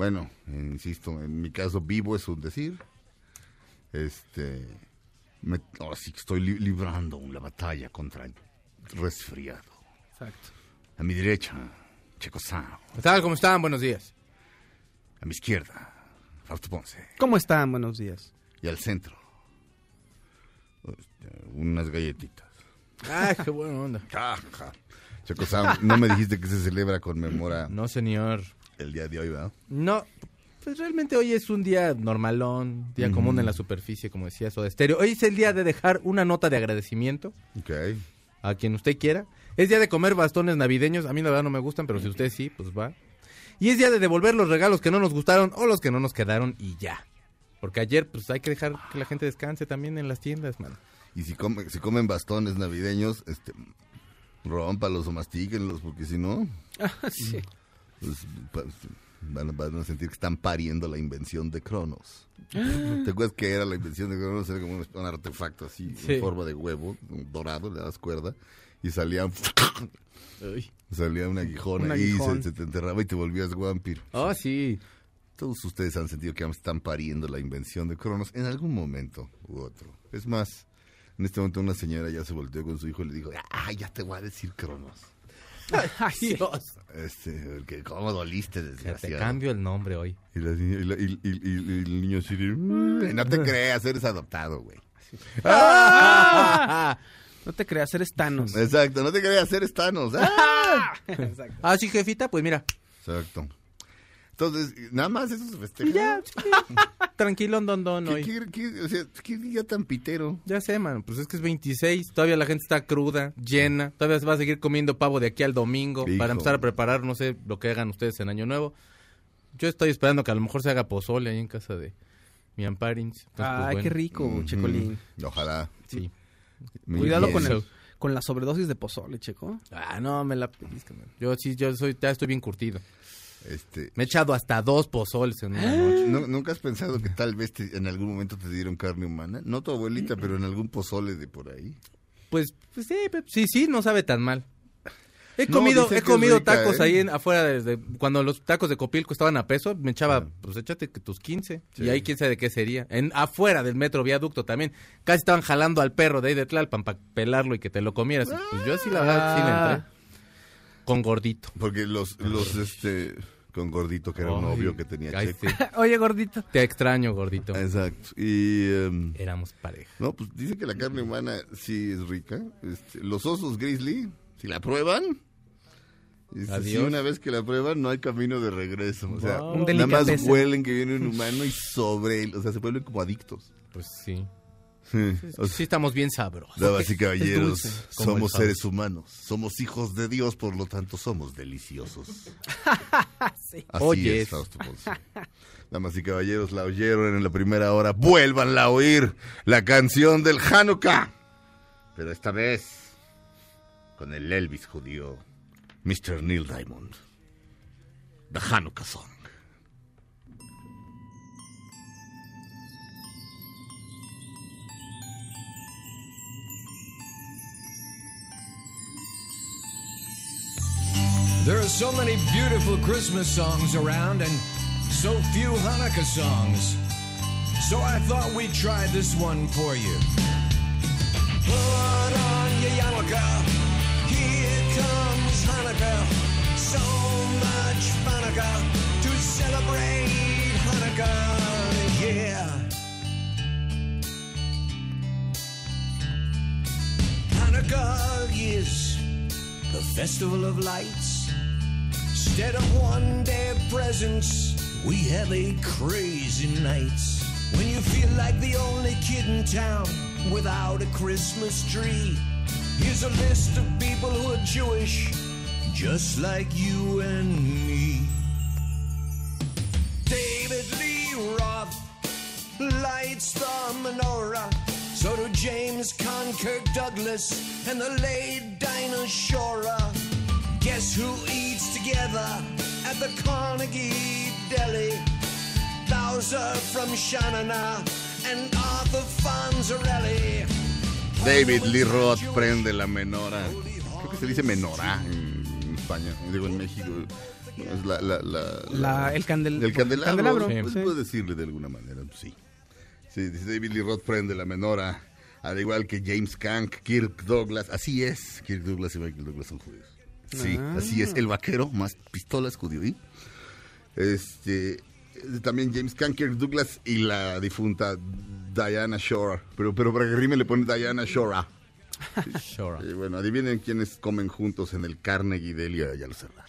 Bueno, insisto, en mi caso vivo es un decir. Este, me- ahora sí que estoy li- librando una batalla contra el resfriado. Exacto. A mi derecha, Checo Sao. ¿Qué tal? ¿Cómo están? Buenos días. A mi izquierda, Fausto Ponce. ¿Cómo están? Buenos días. Y al centro, este, unas galletitas. Ay, qué buena onda. Caja. Checo Sao, no me dijiste que se celebra, conmemora No, señor. El día de hoy, ¿verdad? No, pues realmente hoy es un día normalón, día común en la superficie, como decía eso de estéreo. Hoy es el día de dejar una nota de agradecimiento Ok. a quien usted quiera. Es día de comer bastones navideños. A mí la verdad no me gustan, pero si usted sí, pues va. Y es día de devolver los regalos que no nos gustaron o los que no nos quedaron y ya. Porque ayer, pues hay que dejar que la gente descanse también en las tiendas, man. Y si, come- si comen bastones navideños, este, rómpalos o mastíquenlos, porque si no, sí. Pues, pa- van, a- van a sentir que están pariendo la invención de Cronos. ¿Te acuerdas que era la invención de Cronos? Era como un, un artefacto así, Sí. en forma de huevo, dorado, le das cuerda, y salía, salía un aguijón Un ahí, aguijón. Se, se te enterraba y te volvías vampiro. Oh, sí. Todos ustedes han sentido que están pariendo la invención de Cronos en algún momento u otro. Es más, en este momento una señora ya se volteó con su hijo y le dijo, ah, ya te voy a decir Cronos. Ay, Dios. Este, que cómo doliste, Que te desgraciado. cambio el nombre hoy. Y, la y la- y- y- y- y el niño así de... No te creas, eres adoptado, güey. ¡Ah! No te creas, eres Thanos. Exacto, no te creas, eres Thanos. ¡Ah! Exacto. Ah, sí, jefita, pues mira. Exacto. Entonces, nada más eso se festeja. Y ya, sí. Tranquilo, don don ¿Qué, hoy. qué, qué- o sea, qué día tan pitero? Ya sé, mano, pues es que es 26, todavía la gente está cruda, llena, todavía se va a seguir comiendo pavo de aquí al domingo Hijo. para empezar a preparar, no sé, lo que hagan ustedes en Año Nuevo. Yo estoy esperando que a lo mejor se haga pozole ahí en casa de mi Amparins. Entonces, pues, Ay, bueno, qué rico, Checolín. Mm, Ojalá. Sí. Muy Cuidado bien. con, el, con la sobredosis de pozole, Checo. Ah, no, me la pellizca, man. Yo sí, yo soy, ya estoy bien curtido. Este, Me he echado hasta dos pozoles en una noche. ¿nu- ¿Nunca has pensado que tal vez te- en algún momento te dieron carne humana? No tu abuelita, pero en algún pozole de por ahí. Pues, pues sí, sí, sí, no sabe tan mal. He No, comido, he comido rica, tacos ¿eh? ahí en- afuera desde cuando los tacos de Copilco estaban a peso, me echaba, pues échate que tus 15 Sí. y ahí quién sabe de qué sería. En afuera del metro viaducto también, casi estaban jalando al perro de ahí de Tlalpan para pelarlo y que te lo comieras. Pues yo sí la verdad sí le entré. Con gordito. Porque los, los, este, con gordito, que era un Ay, novio que tenía ay, Checo. sí. Oye, gordito. Te extraño, gordito. Exacto. Y, em, Éramos pareja. no, pues dice que la carne humana sí es rica. Este, los osos grizzly, si la prueban, dice, si una vez que la prueban, no hay camino de regreso. O sea, Wow. Un nada más huelen que viene un humano y sobre él. O sea, se vuelven como adictos. Pues sí. Sí. O sea, Sí estamos bien sabrosos. Damas y caballeros, dulce, somos seres humanos, somos hijos de Dios, por lo tanto somos deliciosos. Así Oyes. es, Fausto Ponce. Damas y caballeros, la oyeron en la primera hora, vuélvanla a oír, la canción del Hanukkah. Pero esta vez, con el Elvis judío, Mr. Neil Diamond. The Hanukkah Song. There are so many beautiful Christmas songs around and so few Hanukkah songs. So I thought we'd try this one for you. Put on your yarmulke. Here comes Hanukkah. So much Hanukkah to celebrate Hanukkah. Yeah. Hanukkah is the festival of lights. Instead of one day presents, we have a crazy night. When you feel like the only kid in town without a Christmas tree, here's a list of people who are Jewish, just like you and me. David Lee Roth lights the menorah. So do James Conker Douglas and the late Dinah Shora. Guess who eats together at the Carnegie Deli? Bowser from Shanana and Arthur Fonzarelli. David Lee Roth prende la menora. Creo que se dice menora en, España, digo en México. Es la, la, la, La- el candel- el candelabro. candelabro, Pues sí. puedo decirle de alguna manera, sí. Sí, dice David Lee Roth prende la menora, al igual que James Kank, Kirk Douglas. Así es, Kirk Douglas y Michael Douglas son judíos. Sí, Ah. así es. El vaquero, más pistolas judío. ¿y? Este, también James Kank, Kirk Douglas y la difunta Diana Shore. Pero, pero para que rime le pone Diana Shore. Sure. Y bueno, adivinen quiénes comen juntos en el Carnegie Deli allá al cerrar.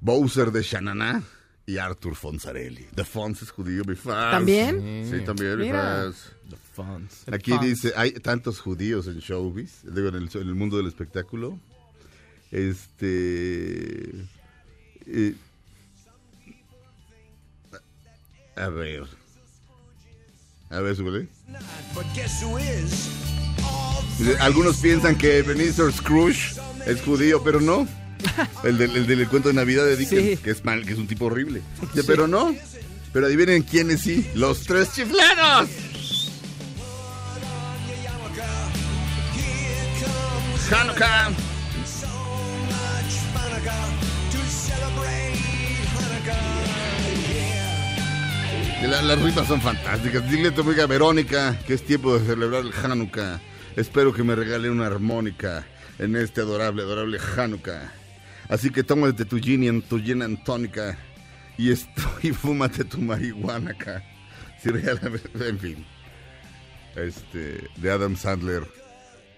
Bowser de Shanana y Arthur Fonzarelli. The Fons es judío, mi fans. ¿También? Sí, también, mi fans. The Fonz. Aquí Fons. dice, hay tantos judíos en showbiz, digo, en el, en el mundo del espectáculo. Este... eh, a ver. A ver, súbele. Algunos piensan que Ebenezer Scrooge es judío, pero no. El del, el del cuento de Navidad de Dickens, Sí. que es mal, que es un tipo horrible. Pero no. Pero adivinen quiénes sí. Los tres comes Hanukkah. Las rimas son fantásticas. Dile a tu amiga Verónica que es tiempo de celebrar el Hanukkah. Espero que me regale una armónica. en este adorable, adorable Hanukkah. Así que tómate tu gin y tu gin and tónica y, y fúmate tu marihuana acá. Si en fin. Este, de Adam Sandler.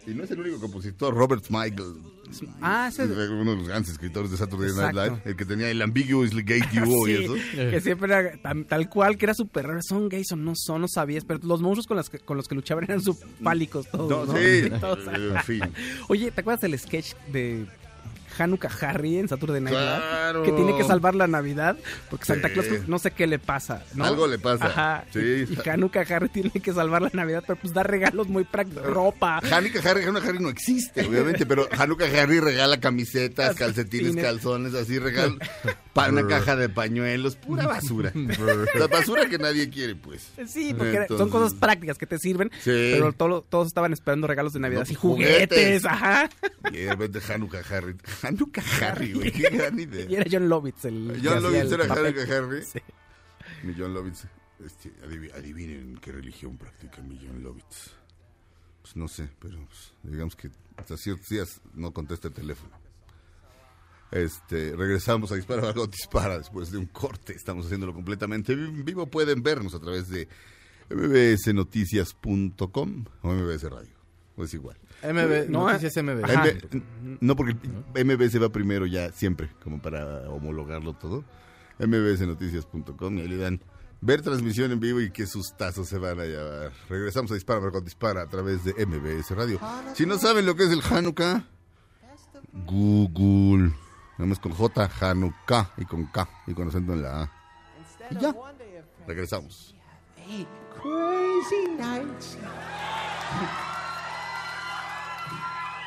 Y no es el único compositor, Robert Michael. Ah, ese- Uno de los grandes escritores de Saturday Night. Live. El que tenía el Ambiguously Gay Duo y eso. que siempre era tan- tal cual, que era súper raro. ¿Son gays o no son? No sabías. Pero los monstruos con, las con los que luchaban eran subfálicos todos. No, ¿no? sí, Todos. en fin. Oye, ¿te acuerdas del sketch de Hanukkah Harry en Saturday Night Live? Claro. Que tiene que salvar la Navidad porque Santa Sí. Claus no sé qué le pasa, ¿no? Algo le pasa. Ajá. Sí. Y, y Hanukkah Harry tiene que salvar la Navidad, pero pues da regalos muy prácticos. Ropa. Hanukkah Harry, Hanukkah Harry no existe, obviamente, pero Hanukkah Harry regala camisetas, calcetines, calzones, así regala pa- una caja de pañuelos, pura basura. La basura que nadie quiere, pues. Sí, porque son cosas prácticas que te sirven, Sí. pero todo- todos estaban esperando regalos de Navidad No, así juguetes, juguetes. ajá. Y de repente Hanukkah Harry. Hanukkah Harry, güey, qué gran idea. Y era John Lovitz el John Lovitz el era. Hanukkah Harry. Sí. Mi John Lovitz. Este, adivi- adivinen qué religión practica mi John Lovitz. Pues no sé, pero pues, digamos que hasta ciertos días no contesta el teléfono. Este, regresamos a Dispara Margot Dispara después de un corte. Estamos haciéndolo completamente en vivo. Pueden vernos a través de mbsnoticias.com o mbs radio. O es igual. MB, No, noticias MB. Ajá. M- no, porque MBS va primero ya siempre, como para homologarlo todo. mbsnoticias.com y ahí le dan ver transmisión en vivo y qué sustazos se van a llevar. Regresamos a Dispara Margot Dispara a través de MBS Radio. Si no saben lo que es el Hanukkah, Google. Nada más con J, Hanukkah y con K y con acento en la A. Y ya. Regresamos. Crazy nights.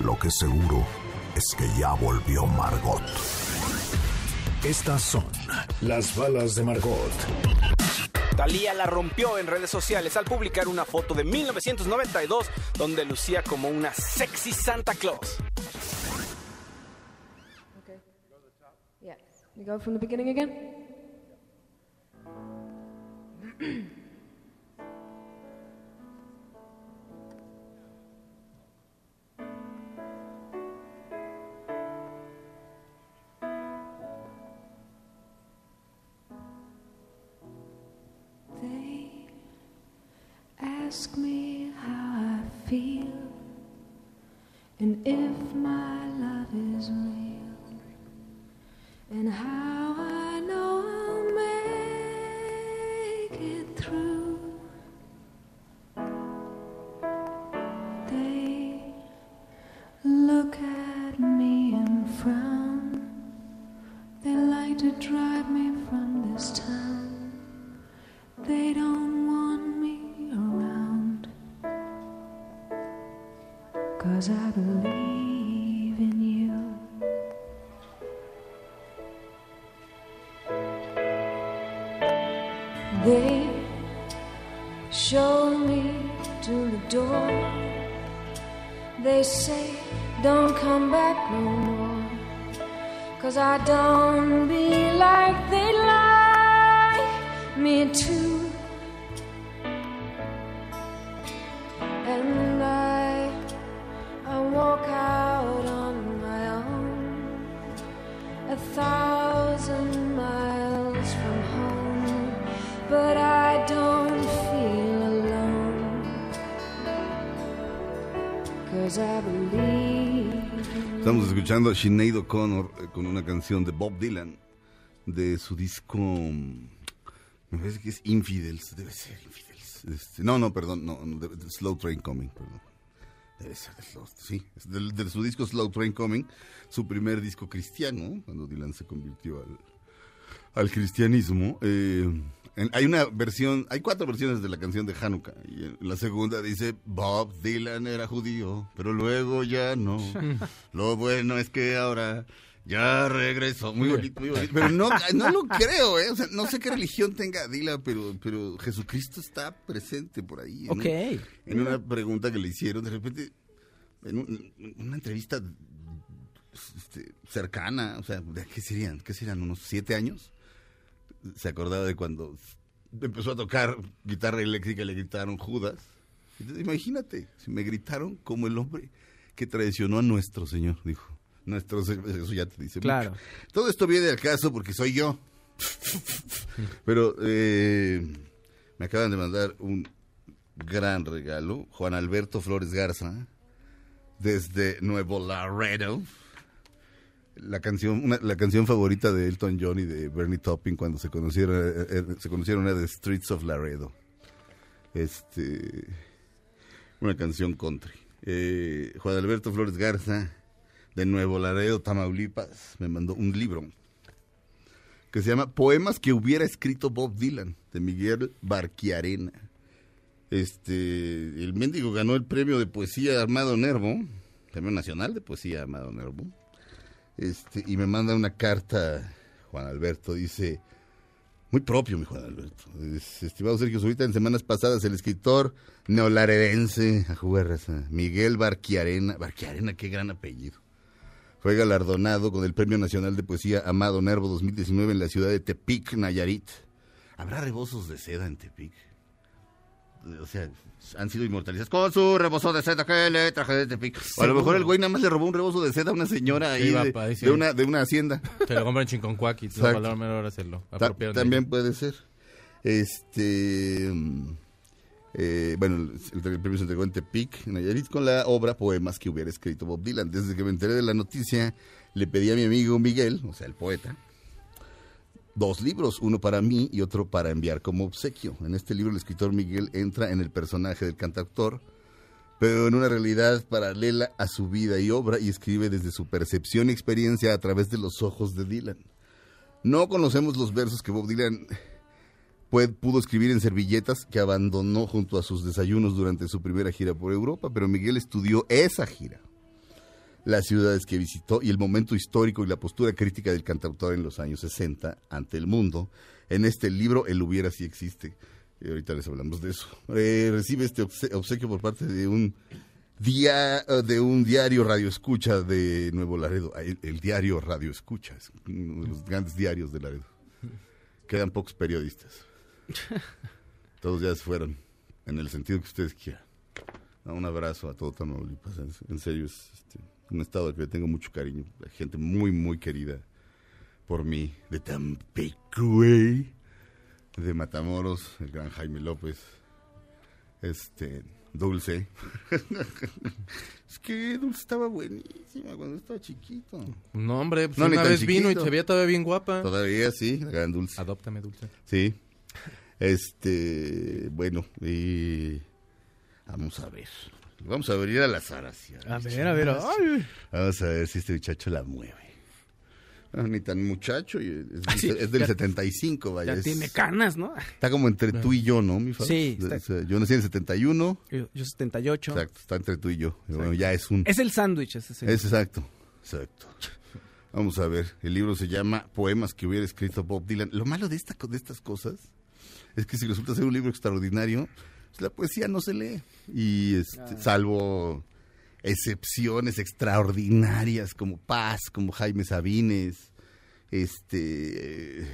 Lo que seguro es que ya volvió Margot. Estas son las balas de Margot. Talía la rompió en redes sociales al publicar una foto de 1992 donde lucía como una sexy Santa Claus. Okay. Yeah. You go from the beginning again? ask me how I feel and if my love is real and how no more. Cause I don't a Sinead O'Connor eh, con una canción de Bob Dylan de su disco. mm, Me parece que es Infidels. Debe ser Infidels. Este, no, no, perdón. No, no, Slow Train Coming. Perdón. Debe ser de Slow. Sí, de, su disco Slow Train Coming. Su primer disco cristiano. Cuando Dylan se convirtió al, al cristianismo. eh, en- hay una versión, hay cuatro versiones de la canción de Hanukkah. Y en la segunda dice, Bob Dylan era judío, pero luego ya no. Lo bueno es que ahora ya regresó. Muy bonito, muy bonito. Pero no, no lo creo, ¿eh? O sea, no sé qué religión tenga Dylan, pero, pero Jesucristo está presente por ahí. en un- Ok. en una pregunta que le hicieron, de repente, en un- una entrevista este, cercana, o sea, ¿de qué serían? ¿Qué serían? ¿Unos siete años? Se acordaba de cuando empezó a tocar guitarra eléctrica y le gritaron Judas. Entonces, imagínate, si me gritaron como el hombre que traicionó a nuestro Señor, dijo. Nuestro Señor, eso ya te dice Claro. mucho. Todo esto viene al caso porque soy yo. Pero eh, me acaban de mandar un gran regalo. Juan Alberto Flores Garza, desde Nuevo Laredo. La canción, la canción favorita de Elton John y de Bernie Taupin cuando se conocieron, eh, eh, se conocieron era The Streets of Laredo. Este, una canción country. Eh, Juan Alberto Flores Garza, de Nuevo Laredo, Tamaulipas, me mandó un libro que se llama Poemas que hubiera escrito Bob Dylan, de Miguel Barquiarena. Este, el mendigo ganó el premio de poesía Armado Nervo, premio nacional de poesía Armado Nervo. Este, y me manda una carta, Juan Alberto, dice, muy propio, mi Juan Alberto. Es, estimado Sergio Zurita, en semanas pasadas el escritor neolaredense, a jugar raza, Miguel Barquiarena, Barquiarena, qué gran apellido. Fue galardonado con el Premio Nacional de Poesía Amado Nervo 2019 en la ciudad de Tepic, Nayarit. ¿Habrá rebozos de seda en Tepic? O sea, han sido inmortalizados con su rebozo de seda que le traje de Tepic. O a lo mejor el güey nada más le robó un rebozo de seda a una señora ahí de, una, de una hacienda. Se lo compran en Chinconcuac Exacto. lo menor hacerlo. También puede ser. Este. eh, bueno, el, el premio se entregó en Tepic, Nayarit, con la obra Poemas que hubiera escrito Bob Dylan. Desde que me enteré de la noticia, le pedí a mi amigo Miguel, o sea, el poeta, dos libros, uno para mí y otro para enviar como obsequio. En este libro el escritor Miguel entra en el personaje del cantautor, pero en una realidad paralela a su vida y obra y escribe desde su percepción y experiencia a través de los ojos de Dylan. No conocemos los versos que Bob Dylan pudo escribir en servilletas que abandonó junto a sus desayunos durante su primera gira por Europa, pero Miguel estudió esa gira, las ciudades que visitó y el momento histórico y la postura crítica del cantautor en los años 60 ante el mundo. En este libro, El hubiera si existe. Y ahorita les hablamos de eso. Eh, recibe este obse- obsequio por parte de un día eh, de un diario Radio Escucha de Nuevo Laredo. Ah, El, el diario Radio Escucha es uno de los grandes diarios de Laredo. Quedan pocos periodistas. Todos ya se fueron, en el sentido que ustedes quieran. Un abrazo a todo Tamaulipas. En serio, es este, un estado al que tengo mucho cariño. Gente muy, muy querida por mí. De Tampico, de Matamoros, el gran Jaime López. Este, Dulce. es que Dulce estaba buenísima cuando estaba chiquito. No, hombre, pues No, una vez vino y se veía todavía bien guapa. Todavía sí, la gran Dulce. Adóptame, Dulce. Sí. Este, bueno, y vamos a ver. Vamos a abrir al azar hacia. A ver, a ver. ay. Vamos a ver si este muchacho la mueve. Ni tan muchacho, es, Ah, sí, es del ya- 75, vaya. Ya es- tiene canas, ¿no? Está como entre tú y yo, ¿no, mi? Sí, está- o sea, yo nací en el 71. Yo, yo 78. Exacto, está entre tú y yo. Bueno, ya es un... Es el sándwich ese sí. Es exacto, exacto. Vamos a ver, el libro se llama Poemas que hubiera escrito Bob Dylan. Lo malo de, esta, co- de estas cosas es que si resulta ser un libro extraordinario, pues la poesía no se lee. Y este, salvo excepciones extraordinarias como Paz, como Jaime Sabines, este... eh,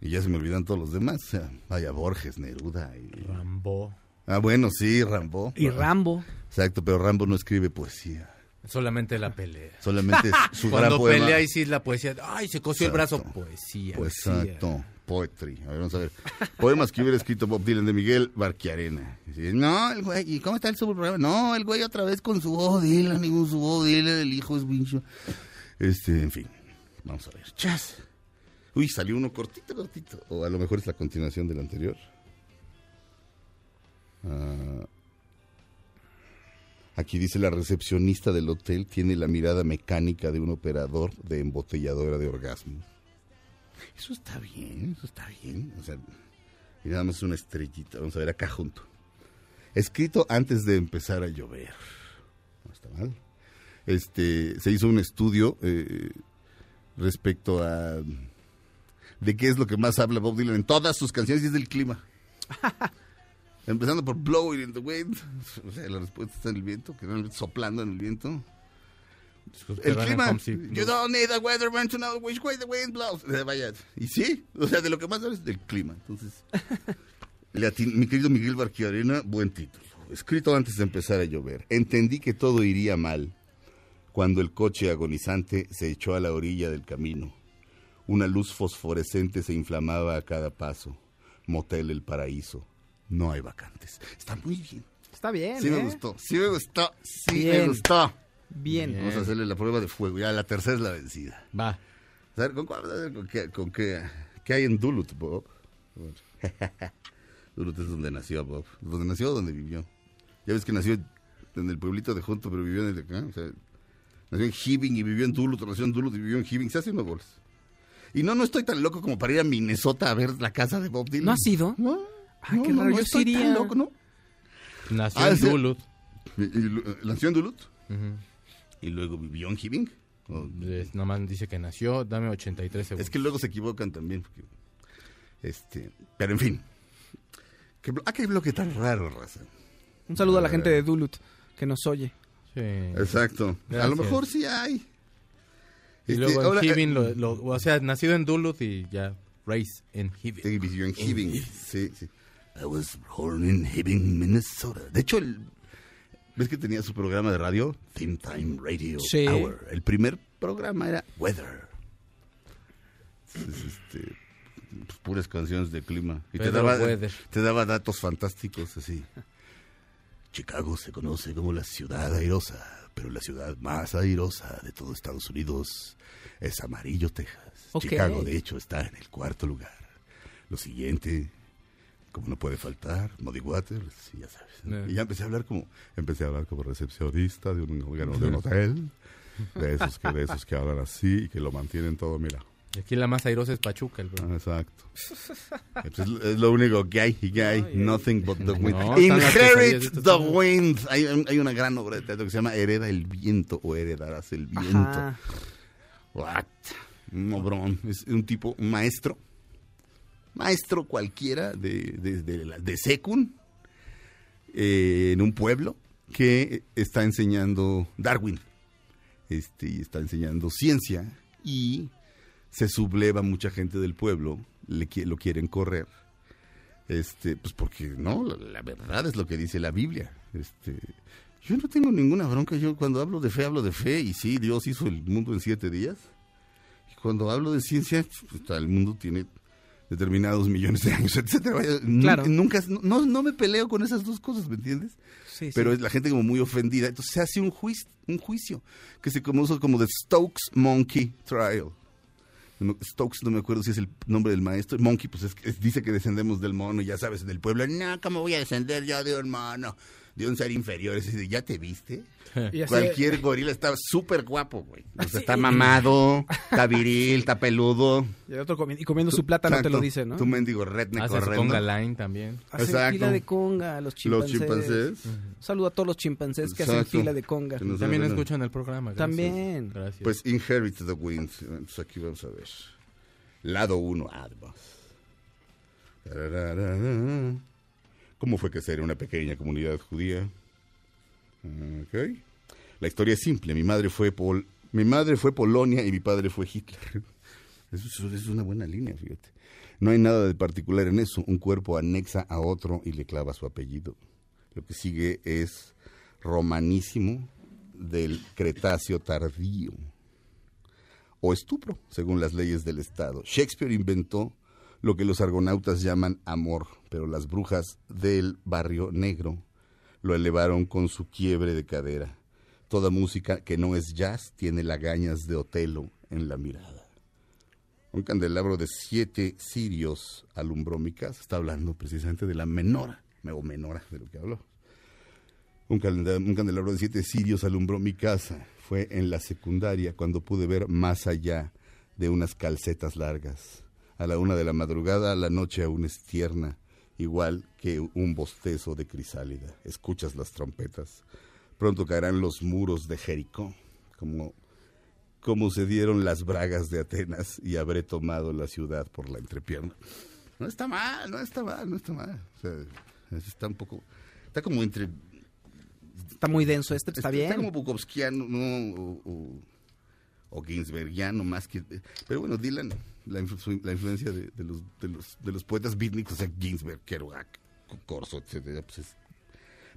y ya se me olvidan todos los demás. o sea, vaya, Borges, Neruda. Y... Rambo. Ah, bueno, sí, Rambo. Y Rambo. Exacto, pero Rambo no escribe poesía. Solamente la pelea. Solamente su gran Cuando poema. pelea y sí la poesía. Ay, se cosió el brazo. Pues poesía. exacto, poetry. A ver, vamos a ver. Poemas que hubiera escrito Bob Dylan de Miguel Barquiarena. No, el güey, ¿y cómo está el subprograma? No, el güey otra vez con su Bob Dylan, y con su Bob Dylan, el hijo es wincho. Este, en fin, vamos a ver. Chas. Uy, salió uno cortito, cortito. O a lo mejor es la continuación del anterior. Ah, Aquí dice la recepcionista del hotel tiene la mirada mecánica de un operador de embotelladora de orgasmos. Eso está bien, eso está bien. O sea, y nada más una estrellita. Vamos a ver acá junto. Escrito antes de empezar a llover. No está mal. Este, se hizo un estudio eh, respecto a de qué es lo que más habla Bob Dylan en todas sus canciones y es del clima. Empezando por Blowing in the Wind. O sea, la respuesta está en el viento, que realmente soplando en el viento. El clima. You don't need a weatherman to know which way the wind blows. Eh, Vaya. Y sí, o sea, de lo que más habla es del clima. Entonces, le atin- mi querido Miguel Barquiarena, buen título. Escrito antes de empezar a llover. Entendí que todo iría mal cuando el coche agonizante se echó a la orilla del camino. Una luz fosforescente se inflamaba a cada paso. Motel El Paraíso. No hay vacantes. Está muy bien. Está bien, Sí ¿eh? me gustó. Sí me gustó. Sí me Bien. gustó. Bien. Vamos a hacerle la prueba de fuego. Ya la tercera es la vencida. Va. A ver, ¿con, cuál- con qué, con qué- qué hay en Duluth, Bob? Duluth es donde nació Bob. ¿Donde nació o donde vivió? Ya ves que nació en el pueblito de Junto, pero vivió en el de acá. O sea, nació en Hibbing y vivió en Duluth, nació en Duluth y vivió en Hibbing. Se hace unos bolas. Y no, no estoy tan loco como para ir a Minnesota a ver la casa de Bob Dylan. ¿No has ido? No. Ay, no, qué raro. no Yo estoy tan loco, ¿no? Nació Ah, en. Duluth. ¿Nació en Duluth? Ujú. ¿Y luego vivió en Hibbing? ¿O- Es- Nomás dice que nació, dame 83 segundos. Es que luego se equivocan también. porque, este, pero en fin. ¿Qué, ah, qué bloque tan raro, raza. Un saludo a la gente de Duluth que nos oye. Sí. Exacto. A Gracias. lo mejor sí hay. Y Este, luego ahora, en Hibbing, eh, lo, lo- o sea, nacido en Duluth y ya raised en Hibbing. Sí, vivió en Hibbing. Sí, sí. I was born in Hibbing, Minnesota. De hecho, el, ¿ves que tenía su programa de radio? Theme Time Radio Sí. Hour. El primer programa era Weather. Entonces, este, pues, puras canciones de clima. Y te daba, Weather. te daba datos fantásticos así. Chicago se conoce como la ciudad airosa, pero la ciudad más airosa de todo Estados Unidos es Amarillo, Texas. Chicago, de hecho, está en el cuarto lugar. Lo siguiente, como no puede faltar, Muddy Waters, y ya sabes. ¿no? Eh. Y ya empecé a hablar como, empecé a hablar como recepcionista de un, de un hotel, de esos, que, de esos que hablan así y que lo mantienen todo, mira. Y aquí la más airosa es Pachuca, el bro. Ah, exacto. Es, es lo único que hay, y que hay. Nothing but the wind. No, Inherit the wind. Hay, hay una gran obra de teatro que se llama Hereda el viento o Heredarás el viento. Ajá. What? Un obrón. Es un tipo, un maestro. Maestro cualquiera de, de, Secun. eh, en un pueblo que está enseñando Darwin. Este, y está enseñando ciencia. Y se subleva mucha gente del pueblo. Lo quieren correr. Este, pues porque no, la, verdad es lo que dice la Biblia. Este, yo no tengo ninguna bronca. Yo cuando hablo de fe, hablo de fe. Y sí, Dios hizo el mundo en siete días. Y cuando hablo de ciencia, pues, el mundo tiene determinados millones de años, etcétera. Claro. Nunca, no, no me peleo con esas dos cosas, ¿me entiendes? Sí, Pero sí. es la gente como muy ofendida. Entonces se hace un, juicio, un juicio que se conoce como The Stokes Monkey Trial. Stokes, no me acuerdo si es el nombre del maestro. Monkey, pues es, es- dice que descendemos del mono, ya sabes, en el pueblo. No, ¿cómo voy a descender yo de un mono? De un ser inferior. Es decir, ¿ya te viste? Y así- Cualquier gorila está súper guapo, güey. O sea, está mamado, está viril, está peludo. Y, el otro comi- y comiendo su plátano te lo Exacto. dice, ¿no? Tu mendigo redneck Hace corriendo. conga line también. Hacen Exacto. fila de conga los chimpancés. Los chimpancés. Saludo a todos los chimpancés que hacen Exacto. fila de conga. También escuchan el programa. gracias. También. Gracias. Pues Inherit the Wind. Entonces aquí vamos a ver. Lado 1, además. ¿Cómo fue que ser una pequeña comunidad judía? Ok. La historia es simple. Mi madre fue Pol mi madre fue Polonia y mi padre fue Hitler. Eso, es- eso es una buena línea, fíjate. No hay nada de particular en eso. Un cuerpo anexa a otro y le clava su apellido. Lo que sigue es romanísimo del Cretáceo tardío o estupro, según las leyes del Estado. Shakespeare inventó lo que los argonautas llaman amor, pero las brujas del barrio negro lo elevaron con su quiebre de cadera. Toda música que no es jazz tiene lagañas de Otelo en la mirada. Un candelabro de siete cirios alumbró mi casa. Está hablando precisamente de la menora, o menora de lo que habló. Un, un candelabro de siete cirios alumbró mi casa. Fue en la secundaria cuando pude ver más allá de unas calcetas largas. A la una de la madrugada, la noche aún es tierna, igual que un bostezo de crisálida. Escuchas las trompetas. Pronto caerán los muros de Jericó, como, como se dieron las bragas de Atenas, y habré tomado la ciudad por la entrepierna. No está mal, no está mal, no está mal. O sea, está un poco, está como entre Está muy denso este, está, bien. Está como Bukowskiano, ¿no? O, o, o Ginsbergiano más que... Pero bueno, Dylan, la, influ- la influencia de, de los, de, los, de los poetas beatniks, o sea, Ginsberg, Kerouac, Corso, etcétera, pues es...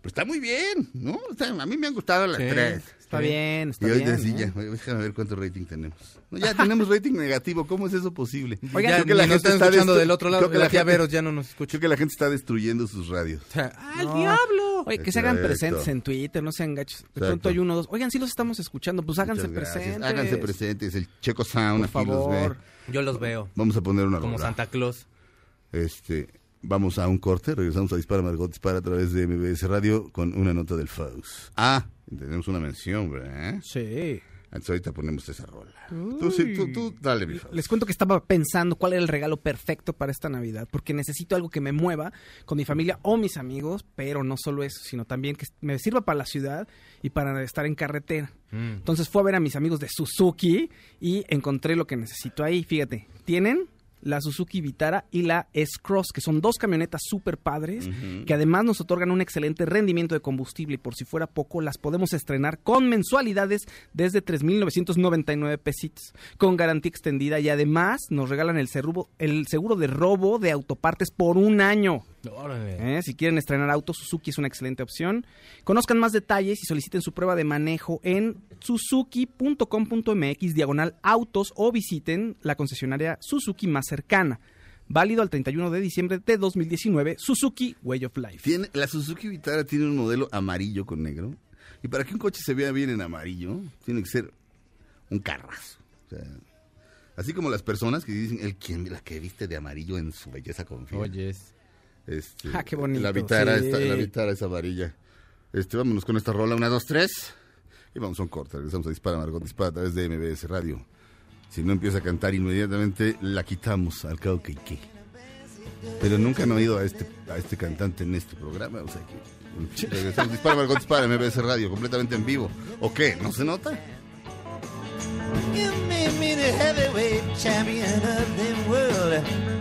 Pero está muy bien, ¿no? O sea, a mí me han gustado las Sí, tres. Está bien, está y hoy bien. sí, ¿eh? ya, déjame ver cuánto rating tenemos. No, ya tenemos rating negativo, ¿cómo es eso posible? Oigan, Creo que la gente está escuchando del otro lado. creo que La gente- ya no nos escucha. Creo que la gente está destruyendo sus radios. ¡Al No. diablo! Oye, que se hagan presentes en Twitter, no sean gachos. De Exacto. pronto hay uno o dos. Oigan, sí los estamos escuchando, pues háganse presentes. Háganse presentes. El Checo Sound Por aquí los ve. favor. Yo los veo. Vamos a poner una Como rola. Santa Claus. Este, vamos a un corte, regresamos a Dispara Margot Dispara a través de MBS Radio con una nota del Faust. Ah, tenemos una mención, ¿verdad? Sí. Entonces ahorita ponemos esa rola. Tú, sí, tú, tú, dale, mi. Les cuento que estaba pensando cuál era el regalo perfecto para esta Navidad, porque necesito algo que me mueva con mi familia o mis amigos, pero no solo eso, sino también que me sirva para la ciudad y para estar en carretera. Mm. Entonces fue a ver a mis amigos de Suzuki y encontré lo que necesito ahí. Fíjate, tienen la Suzuki Vitara y la S-Cross, que son dos camionetas súper padres, que además nos otorgan un excelente rendimiento de combustible y por si fuera poco, las podemos estrenar con mensualidades desde 3.999 pesitos, con garantía extendida y además nos regalan el el seguro de robo de autopartes por un año. Órale. ¿Eh? Si quieren estrenar autos, Suzuki es una excelente opción. Conozcan más detalles y soliciten su prueba de manejo en suzuki.com.mx diagonal autos o visiten la concesionaria Suzuki más cercana. Válido al 31 de diciembre de 2019, Suzuki Way of Life. Tiene, la Suzuki Vitara tiene un modelo amarillo con negro. Y para que un coche se vea bien en amarillo, tiene que ser un carrazo. O sea, así como las personas que dicen, el quien la que viste de amarillo en su belleza confía. Oyes. Este, Ah, qué bonito, La Vitara, sí. está- la Vitara es amarilla. Este, vámonos con esta rola, una, dos, tres. Y vamos a un corte, regresamos a Dispara, Margot Dispara a través de MBS Radio. Si no empieza a cantar inmediatamente, la quitamos al cabo que qué. Pero nunca han oído a este, a este cantante en este programa, o sea que... Regresamos, Dispara, Margot Dispara, MBS Radio, completamente en vivo. ¿O qué? ¿No se nota? You made me the heavyweight champion of the world.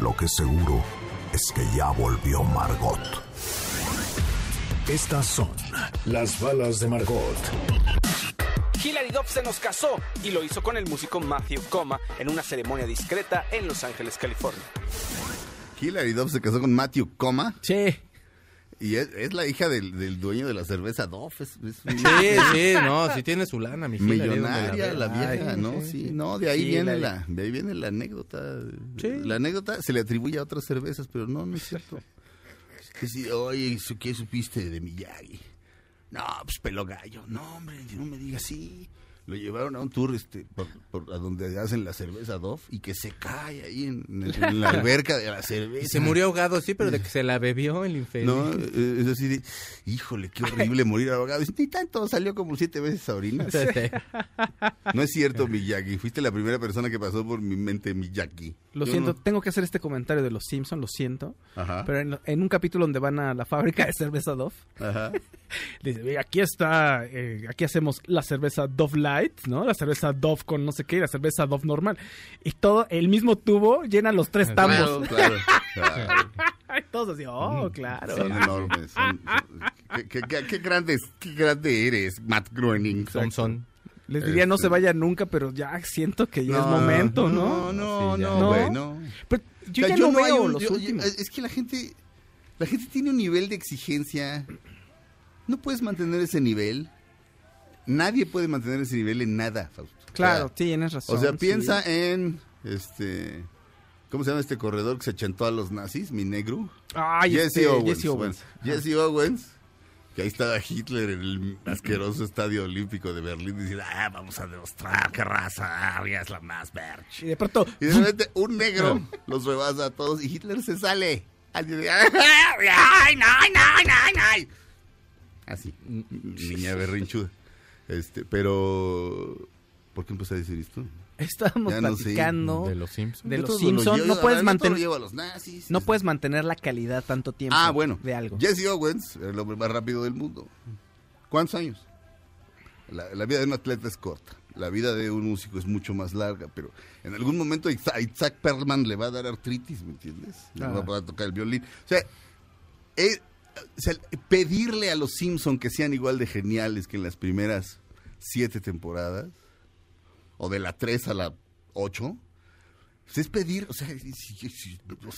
Lo que seguro es que ya volvió Margot. Estas son las balas de Margot. Hilary Duff se nos casó y lo hizo con el músico Matthew Coma en una ceremonia discreta en Los Ángeles, California. Hilary Duff se casó con Matthew Coma Sí. Y es, es la hija del, del dueño de la cerveza. Es, es un- Sí, sí, no, si tiene su lana, mi Hillary, ¿dónde Millonaria la vieja, Ay, ¿no? sí. Sí, no, de ahí Sí, viene la- de ahí viene la anécdota. Sí. La anécdota se le atribuye a otras cervezas, pero no, no es cierto. Que sí, oye, ¿su- ¿qué supiste de Miyagi? No, pues pelo gallo. No, hombre, no me digas así. Lo llevaron a un tour este, por, por- a donde hacen la cerveza Dove y que se cae ahí en, en- en la alberca de la cerveza. Y se murió ahogado, sí, pero de que se la bebió el infeliz. No, es así de, híjole, qué horrible morir ahogado. Y Ni tanto, salió como siete veces a orinar. No es cierto, Miyagi. Fuiste la primera persona que pasó por mi mente Miyagi. Lo Yo siento, no- tengo que hacer este comentario de los Simpsons, lo siento. Ajá. Pero en, en un capítulo donde van a la fábrica de cerveza Dove, Ajá. dice, "Ve, aquí está, eh, aquí hacemos la cerveza Dove Light, ¿no? La cerveza Dove con no sé qué, la cerveza Dove normal. Y todo, el mismo tubo llena los tres tambos. claro, claro. Todos así, oh, claro. Son enormes. son- son- qué, qué- qué- qué grandes, qué grande eres, Matt Groening. Son, son. Les diría no Este- se vaya nunca, pero ya siento que ya es momento, ¿no? No, no, Sí, no, ¿No? güey, no. Pero yo O sea, ya no, veo un- los yo- últimos. Es que la gente, la gente tiene un nivel de exigencia. No puedes mantener ese nivel nadie puede mantener ese nivel en nada, Fausto. Claro, O sea, tienes razón. O sea, sí. piensa en este. ¿Cómo se llama este corredor que se chentó a los nazis? Mi negro. Ay, Jesse, este, Owens. Jesse Owens. Bueno, Jesse Owens. Que ahí estaba Hitler en el asqueroso estadio olímpico de Berlín diciendo, ah, vamos a demostrar que raza aria es la más verge. Y de pronto, Y de repente un negro los rebasa a todos y Hitler se sale. ¡Ay, ay, ay, ay, ay, ay! Así, niña berrinchuda. Este, pero... ¿Por qué empecé a decir esto? Estábamos Ya no sé. platicando De los Simpsons. de los lo Simpsons. No puedes mantener, no puedes mantener la calidad tanto tiempo. Ah, bueno. De algo. Jesse Owens, el hombre más rápido del mundo. ¿Cuántos años? La, la vida de un atleta es corta. La vida de un músico es mucho más larga, pero en algún momento a Isaac- Perlman le va a dar artritis, ¿me entiendes? Le Ah. va a poder tocar el violín. O sea, eh, o sea, pedirle a los Simpson que sean igual de geniales que en las primeras siete temporadas, o de la 3 a la 8, pues es pedir, o sea, o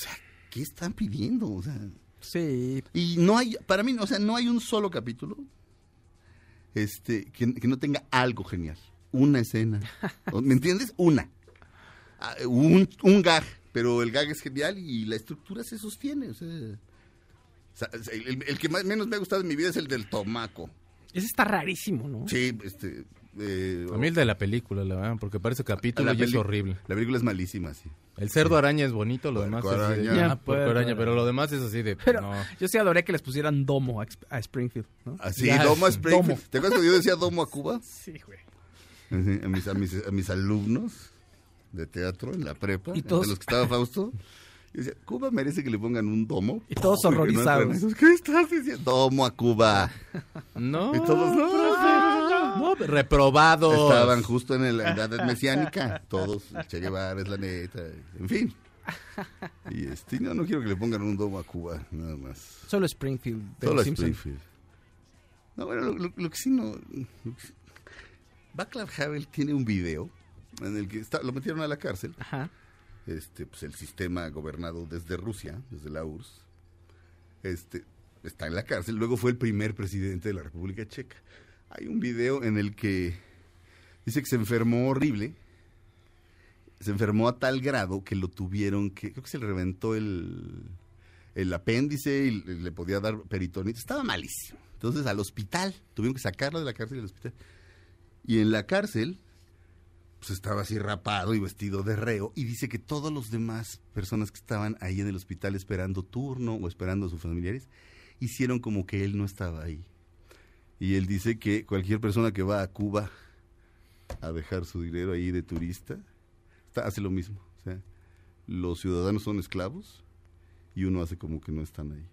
¿qué están pidiendo? O sea, Sí. y no hay, para mí, o sea, no hay un solo capítulo este, que, que no tenga algo genial. Una escena. ¿O- ¿Me entiendes? Una. Ah, Un, un gag, pero el gag es genial y la estructura se sostiene. O sea, el, el que más, menos me ha gustado en mi vida es el del tomaco. Ese está rarísimo, ¿no? Sí, este... eh, A mí el de la película, la verdad, porque parece capítulo y es horrible. La película es malísima, sí. El cerdo araña es bonito, lo demás es Puerco así de... araña. Ah, puerco araña, pero lo demás es así de... Pero no. yo sí adoré que les pusieran domo a, a Springfield, ¿no? Ya, Domo a Springfield. Domo. ¿Te acuerdas cuando yo decía Domo a Cuba? Sí, güey. A mis, a mis, a mis alumnos de teatro en la prepa, Y todos- de los que estaba Fausto. Y decía, Cuba merece que le pongan un domo. Y todos no horrorizados. ¿Qué estás diciendo? Domo a Cuba. No, Y todos, no, no, reprobados. Estaban justo en la edad mesiánica. Todos, Che Guevara es la neta. En fin. Y este, no, no quiero que le pongan un domo a Cuba, nada más. Solo Springfield. de Solo. Springfield. No, bueno, lo, lo- lo que sí no... lo que sí- Václav Havel tiene un video en el que está, lo metieron a la cárcel. Ajá. Este, pues el sistema gobernado desde Rusia, desde la URSS. Este, está en la cárcel. Luego fue el primer presidente de la República Checa. Hay un video en el que dice que se enfermó horrible. Se enfermó a tal grado que lo tuvieron que. Creo que se le reventó el, el apéndice y le podía dar peritonitis. Estaba malísimo. Entonces al hospital. Tuvieron que sacarlo de la cárcel al hospital. Y en la cárcel, pues estaba así rapado y vestido de reo. Y dice que todos los demás personas que estaban ahí en el hospital esperando turno o esperando a sus familiares, hicieron como que él no estaba ahí. Y él dice que cualquier persona que va a Cuba a dejar su dinero ahí de turista, está- hace lo mismo. O sea, los ciudadanos son esclavos y uno hace como que no están ahí.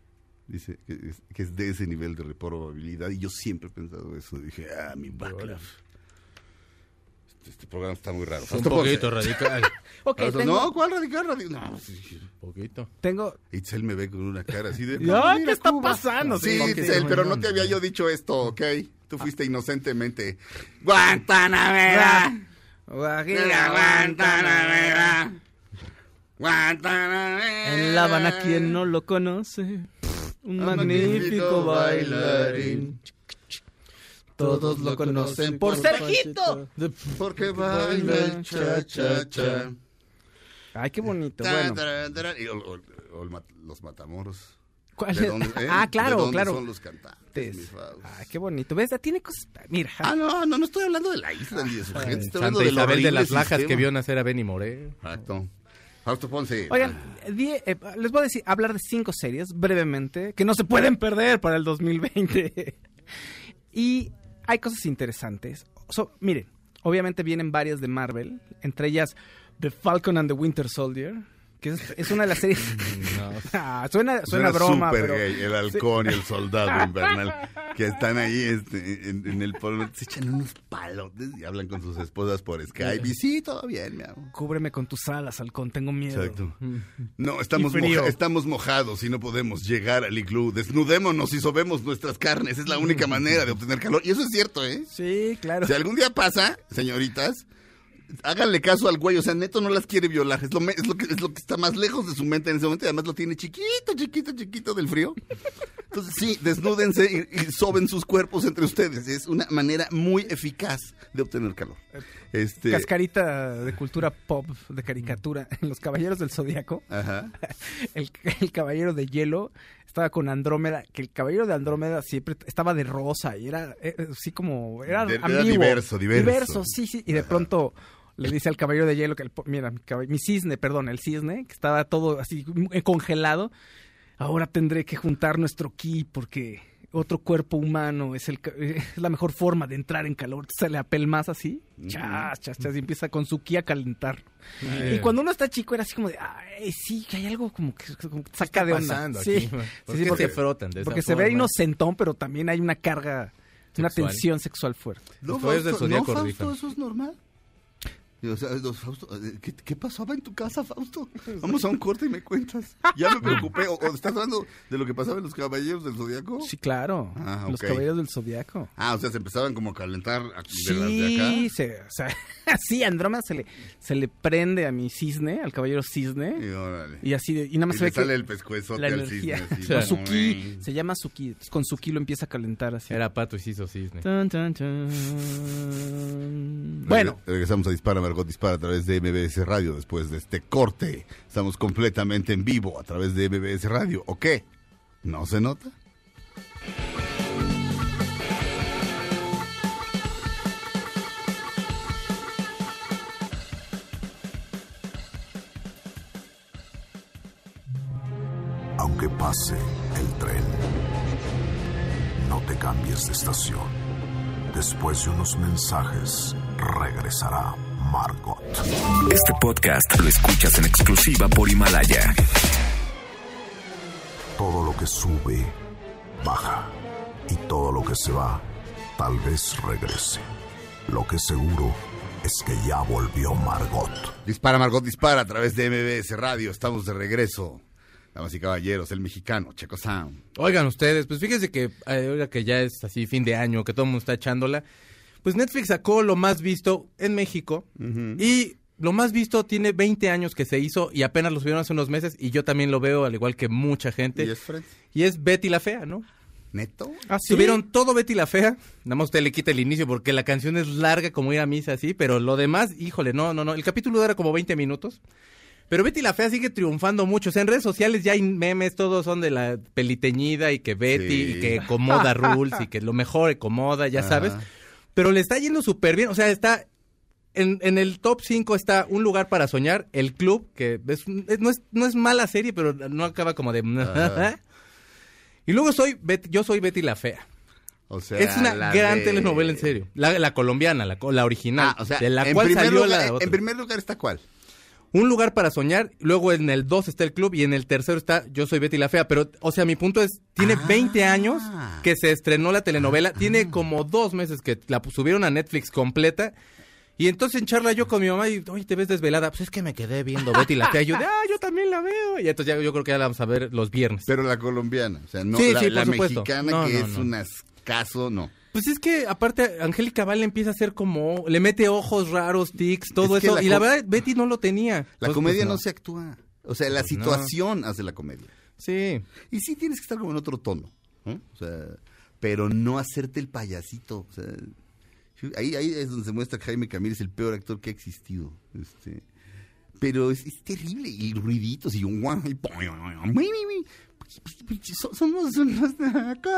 Dice que es, que es de ese nivel de reprobabilidad. Y yo siempre he pensado eso. Dije, ah, mi Václav. Este, este programa está muy raro. Un poquito radical. Ok, Fausto, tengo, No, ¿cuál radical? radical? No, sí. poquito. tengo... Itzel me ve con una cara así de... Ay, "Vamos a ir ¿qué está Cuba". pasando? Sí, Itzel, pero no te había yo dicho esto, ¿ok? Tú fuiste inocentemente. Guantanamera. Mira, Guantanamera. Guantanamera. En La Habana, ¿quién no lo conoce? Un Un magnífico bailarín. Todos lo conocen por Sergito. Porque baila el cha-cha-cha. Ay, qué bonito. Bueno. Y o- o- o el mat- los matamoros. ¿cuál ¿De es? dónde, eh? Ah, ¿De claro, dónde claro. son los cantantes? Ay, qué bonito. ¿Ves? Tiene cosas. Mira. Ah, no, no, no estoy hablando de la isla ni de su gente. Estoy hablando Santa del Isabel de las Lajas sistema. que vio nacer a Benny Moré. Exacto. Fausto Ponce. Oigan, di- eh, les voy a decir, hablar de cinco series brevemente que no se pueden perder para el 2020. y hay cosas interesantes. So, miren, obviamente vienen varias de Marvel, entre ellas The Falcon and the Winter Soldier, que es, es una de las series. Ah, suena, suena broma, pero gay, el halcón y el soldado invernal que están ahí este, en, en el polvo, se echan unos palotes y hablan con sus esposas por Skype. Y sí, todo bien, mi amor. cúbreme con tus alas, halcón, tengo miedo. Exacto. No, estamos, moja- estamos mojados y no podemos llegar al iglú. Desnudémonos y sobemos nuestras carnes. Es la única manera de obtener calor. Y eso es cierto, ¿eh? Sí, claro. Si algún día pasa, señoritas, háganle caso al güey, o sea, Neto no las quiere violar, es lo, me- es lo, que, es lo que está más lejos de su mente en ese momento y además lo tiene chiquito, chiquito, chiquito del frío. Entonces sí, desnúdense y, y soben sus cuerpos entre ustedes, es una manera muy eficaz de obtener calor. Este, Cascarita de cultura pop, de caricatura. En Los Caballeros del Zodíaco, Ajá. el, el caballero de hielo estaba con Andrómeda, que el caballero de Andrómeda siempre estaba de rosa y era eh, así como, era De- era ambiguo. diverso, diverso. sí, sí. Y de pronto le dice al caballero de hielo que, el mira, mi, cisne, perdón, el cisne, que estaba todo así eh, congelado, ahora tendré que juntar nuestro ki porque otro cuerpo humano es, el, ca- es la mejor forma de entrar en calor. Se le apelmas así, chas, chas, chas, y empieza con su ki a calentar. Y cuando uno está chico era así como de, ay, sí, que hay algo como que, como que saca de onda. sí? ¿Por Sí, porque, se frotan de esa porque se ve inocentón, pero también hay una carga, una tensión sexual fuerte. No, Fausto, no, Fausto, eso es normal. Y, o sea, los Fausto, eh, ¿qué, qué pasaba en tu casa, Fausto? Vamos a un corte y me cuentas. Ya me preocupé. O, o estás hablando de lo que pasaba en los caballeros del Zodíaco? Sí, claro. Ah, Los caballeros del zodiaco. Ah, o sea, se empezaban como a calentar aquí de acá. Sí, se, o sea, sí, Andrómeda se le, se le prende a mi cisne, al caballero cisne. Y órale. Y así, de- y nada más Y se le ve que sale el pescuezo la al energía, cisne. así, con como, su ki, "Ring". se llama su ki, entonces con su ki lo empieza a calentar así. Era pato y se hizo cisne. Tan, tan, tan. Bueno, Regre- Regresamos a Dispara, Margot Dispara a través de MBS Radio después de este corte. Estamos completamente en vivo a través de MBS Radio. ¿O qué? ¿No se nota? Aunque pase el tren, no te cambies de estación. Después de unos mensajes, regresará Margot. Este podcast lo escuchas en exclusiva por Himalaya. Todo lo que sube, baja. Y todo lo que se va, tal vez regrese. Lo que seguro es que ya volvió Margot. Dispara, Margot Dispara a través de MBS Radio. Estamos de regreso. Damas y caballeros, el mexicano, Checo Sound. Oigan ustedes, pues fíjense que eh, ahora que ya es así fin de año, que todo el mundo está echándola, pues Netflix sacó lo más visto en México y lo más visto tiene 20 años que se hizo y apenas lo subieron hace unos meses y yo también lo veo al igual que mucha gente. ¿Y es Fred? Y es Betty la Fea, ¿no? ¿Neto? ¿Ah, sí? Subieron todo Betty la Fea. Nada más usted le quita el inicio porque la canción es larga como ir a misa así, pero lo demás, híjole, no, no, no. El capítulo dura como 20 minutos. Pero Betty la Fea sigue triunfando mucho. O sea, en redes sociales ya hay memes, todos son de la peliteñida y que Betty Sí. y que Comoda Rules y que lo mejor Comoda, ya Ajá. sabes. Pero le está yendo súper bien. O sea, está en, en el top 5 está Un lugar para soñar, El Club, que es, es- no, es, no es mala serie, pero no acaba como de... Y luego soy Bet- yo soy Betty la Fea. O sea, es una gran de- telenovela, en serio. La, la colombiana, la, co- la original, Ah, o sea, de la en cual primer salió lugar, la otra. En primer lugar está cuál? Un lugar para soñar, luego en el 2 está el club y en el tercero está Yo soy Betty la Fea. Pero, o sea, mi punto es, tiene Ah. 20 años que se estrenó la telenovela, tiene como dos meses que la subieron a Netflix completa. Y entonces en charla yo con mi mamá y, oye, te ves desvelada. Pues es que me quedé viendo Betty la Fea. Y yo, de, ah, yo también la veo. Y entonces ya, yo creo que ya la vamos a ver los viernes. Pero la colombiana, o sea, no Sí, la, sí, la mexicana No, que no, es no. un ascaso, no. Pues es que aparte Angélica Vale empieza a hacer como, le mete ojos raros, tics, todo Es eso. la y la verdad, Betty no lo tenía. La comedia pues, no. se actúa. O sea, la Pues no. situación hace la comedia. Sí. Y sí tienes que estar como en otro tono. ¿no? O sea, pero no hacerte el payasito. O sea, ahí, ahí es donde se muestra que Jaime Camil es el peor actor que ha existido. Este, pero es, es terrible. Y ruiditos y un guau, y pum, so- Somos unos nacos,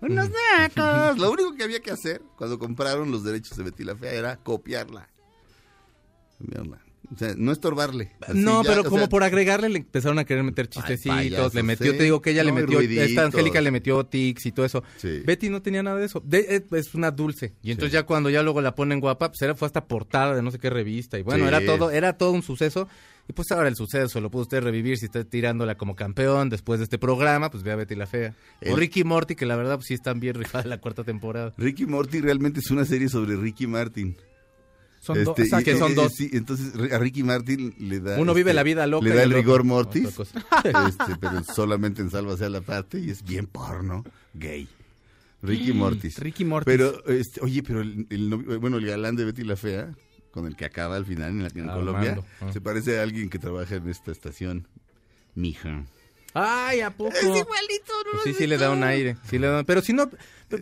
unos nacos. Lo único que había que hacer cuando compraron los derechos de Betty la Fea era copiarla. Copiarla. O sea, no estorbarle. Así no, ya, pero como sea, por agregarle le empezaron a querer meter chistecitos, payasos, le metió, ¿eh? te digo que ella le No, metió, esta. Angélica le metió tics y todo eso. Sí. Betty no tenía nada de eso. De- eh, es una dulce. Y entonces ya cuando ya luego la ponen guapa, pues era, fue hasta portada de no sé qué revista. Y bueno, Sí. era todo, era todo un suceso. Y pues ahora el suceso lo pudo usted revivir si está tirándola como campeón después de este programa, pues ve a Betty la Fea. O Ricky Morty, que la verdad pues sí están bien rifadas la cuarta temporada. Ricky Morty realmente es una serie sobre Ricky Martin. son dos. Este, exacto. que son eh, dos. sí, entonces a Ricky Martin le da. Uno vive este, la vida loca. Le da el rigor mortis. este, pero solamente en Sálvase a la parte y es bien porno, gay. Ricky Mortis. Ricky Mortis. Pero, este, oye, pero el, el novio- bueno, el galán de Betty la Fea, con el que acaba al final en, la, en Armando, Colombia. ah. Se parece a alguien que trabaja en esta estación. Mija. Ay, ¿a poco? Es igualito, ¿no? Pues sí, sí le da un aire. Sí le da- Pero si no,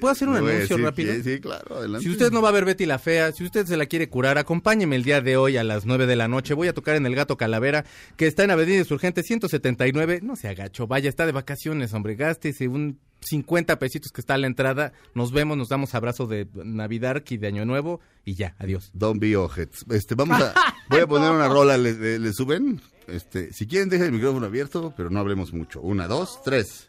¿puedo hacer un anuncio decir rápido? que- sí, claro, adelante. Si usted no va a ver Betty la Fea, si usted se la quiere curar, acompáñeme el día de hoy a las 9 de la noche. Voy a tocar en El Gato Calavera, que está en Avenida Insurgente 179. No se agacho, vaya, está de vacaciones, hombre. Gástese un 50 pesitos que está a la entrada. Nos vemos, nos damos abrazo de Navidad y de Año Nuevo y ya, adiós. Don't be ojets. Este, vamos a, voy a poner una rola, ¿le, le- le suben? Este, si quieren, dejen el micrófono abierto, pero no hablemos mucho. Una, dos, tres.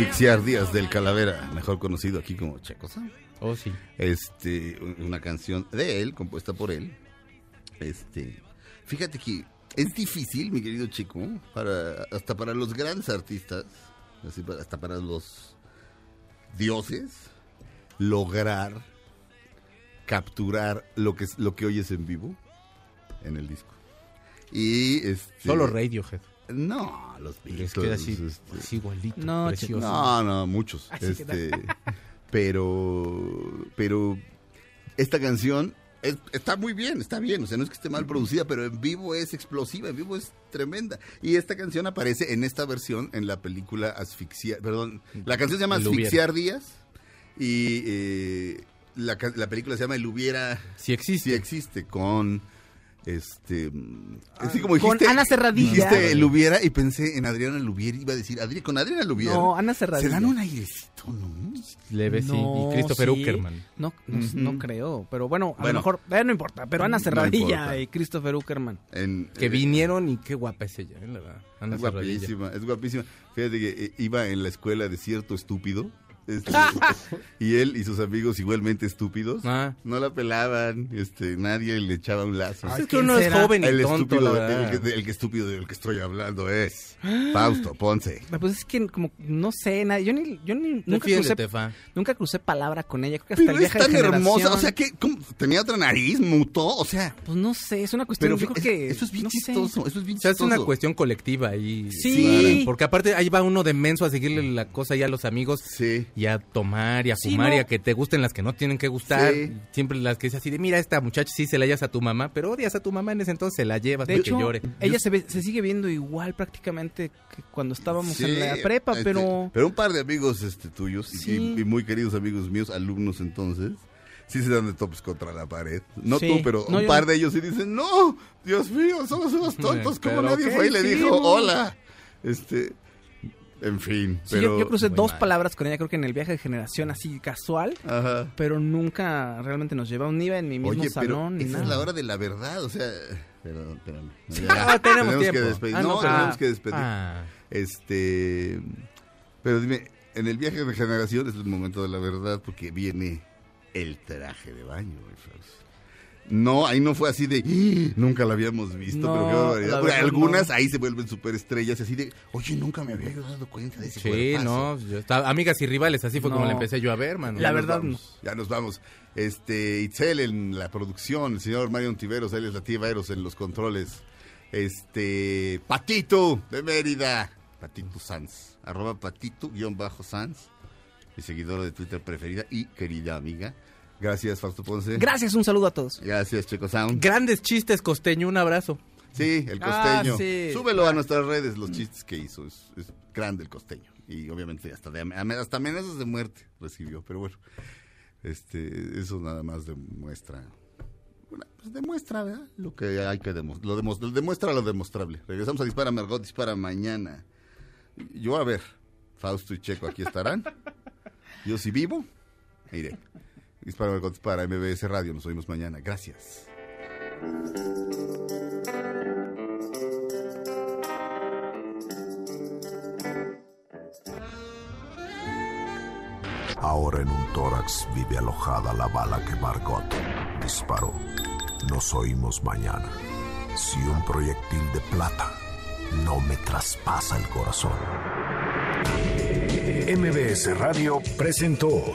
Asfixiar Días del Calavera, mejor conocido aquí como Checosa. Oh, sí. Este, una canción de él, compuesta por él. Este, fíjate que es difícil, mi querido chico, para, hasta para los grandes artistas, así hasta para los dioses, lograr capturar lo que, es- lo que oyes en vivo en el disco. Y este, Solo Radiohead. No, los Les Beatles. queda así, este, así igualito, No, precioso. no, no, muchos. Este, pero, pero esta canción es- está muy bien, está bien. O sea, no es que esté mal producida, pero en vivo es explosiva, en vivo es tremenda. Y esta canción aparece en esta versión en la película Asfixia, perdón, la canción se llama. Asfixiar Días y eh, la, la película se llama El Hubiera. Si existe. Si existe, con este así como Con dijiste Ana Serradilla. dijiste el hubiera y pensé en Adriana Lubiera iba a decir Adri- con Adriana Lubiera No, Ana Serradilla. se dan un airecito no Leve, sí. No, Y Christopher sí. Uckerman. No, no, Ujú. no creo. Pero bueno, a Bueno. lo mejor. eh, no importa. Pero Ana No Serradilla importa. y Christopher Uckerman. En- Que eh, vinieron y qué guapa es ella, eh, la verdad. Ana es Serradilla. guapísima es guapísima fíjate que eh, iba en la escuela de cierto estúpido este, y él y sus amigos igualmente estúpidos. Ah. no la pelaban este nadie le echaba un lazo. Es que uno es joven y el tonto, estúpido el, que, el que estúpido del que estoy hablando es Fausto Ponce. Ah, Pues es que como no sé, na- yo ni yo ni nunca crucé, nunca crucé palabra con ella, creo que hasta pero el es tan hermosa o sea que tenía otra nariz mutó o sea. Pues no sé, es una cuestión pero yo creo es- que eso es bien no sé. chistoso eso es bien Se hace una cuestión colectiva ahí. Sí. Porque aparte ahí va uno de menso a seguirle la cosa ya a los amigos. Sí y a tomar y a Sí, fumar no. y a que te gusten las que no tienen que gustar. Sí. Siempre las que es así de, mira, esta muchacha sí se la llevas a tu mamá, pero odias a tu mamá en ese entonces se la llevas De para hecho, que llore. ella se, ve- se sigue viendo igual prácticamente que cuando estábamos Sí, en la prepa, este, pero pero un par de amigos este tuyos y- Sí. y, y muy queridos amigos míos, alumnos entonces, sí se dan de tops contra la pared. No Sí. tú, pero No, un yo par no. de ellos sí dicen, no, Dios mío, somos unos tontos, como nadie ¿qué fue y le dijo hola. Este, en fin, sí, pero... yo, yo crucé Muy dos mal. palabras con ella, creo que en el viaje de generación así casual, Ajá. pero nunca realmente nos llevaba ni iba en mi mismo Oye, pero salón ni esa nada. es la hora de la verdad, o sea... Perdón, espérame. Ah, tenemos que tiempo. despedir. Ah, no, no, tenemos ah. que despedir. Ah, Este, pero dime, en el viaje de generación es el momento de la verdad porque viene el traje de baño, mi Fausto. No, ahí no fue así de, "Ih, nunca la habíamos visto, No, pero qué barbaridad". la Porque verdad, algunas no. ahí se vuelven superestrellas, así de, oye, nunca me había dado cuenta de ese sí, cuerpazo". no, yo estaba- amigas y rivales, así fue como la empecé yo a ver, mano. La Ya nos verdad, vamos, Ya nos vamos. Este, Itzel en la producción, el señor Mario Ontiveros, él es la tía Eros en los controles. Este, Patito de Mérida, Patito Sanz, arroba Patito guion bajo Sanz, mi seguidora de Twitter preferida y querida amiga. Gracias, Fausto Ponce. Gracias, un saludo a todos. Gracias, Checo Sound. Grandes chistes, costeño, un abrazo. Sí, el Ah, costeño. sí. Súbelo a nuestras redes, los chistes que hizo. Es, es grande el costeño. Y obviamente hasta, de, hasta amenazas de muerte recibió. Pero bueno, este, eso nada más demuestra. Pues demuestra, ¿verdad? Lo que hay que demostrar. Lo, demos- lo demuestra lo demostrable. Regresamos a Dispara Margot, Dispara mañana. Yo, a ver, Fausto y Checo aquí estarán. Yo si vivo, iré. Dispara Margot para MBS Radio. Nos oímos mañana. Gracias. Ahora en un tórax vive alojada la bala que Margot disparó. Nos oímos mañana. Si un proyectil de plata no me traspasa el corazón. MBS Radio presentó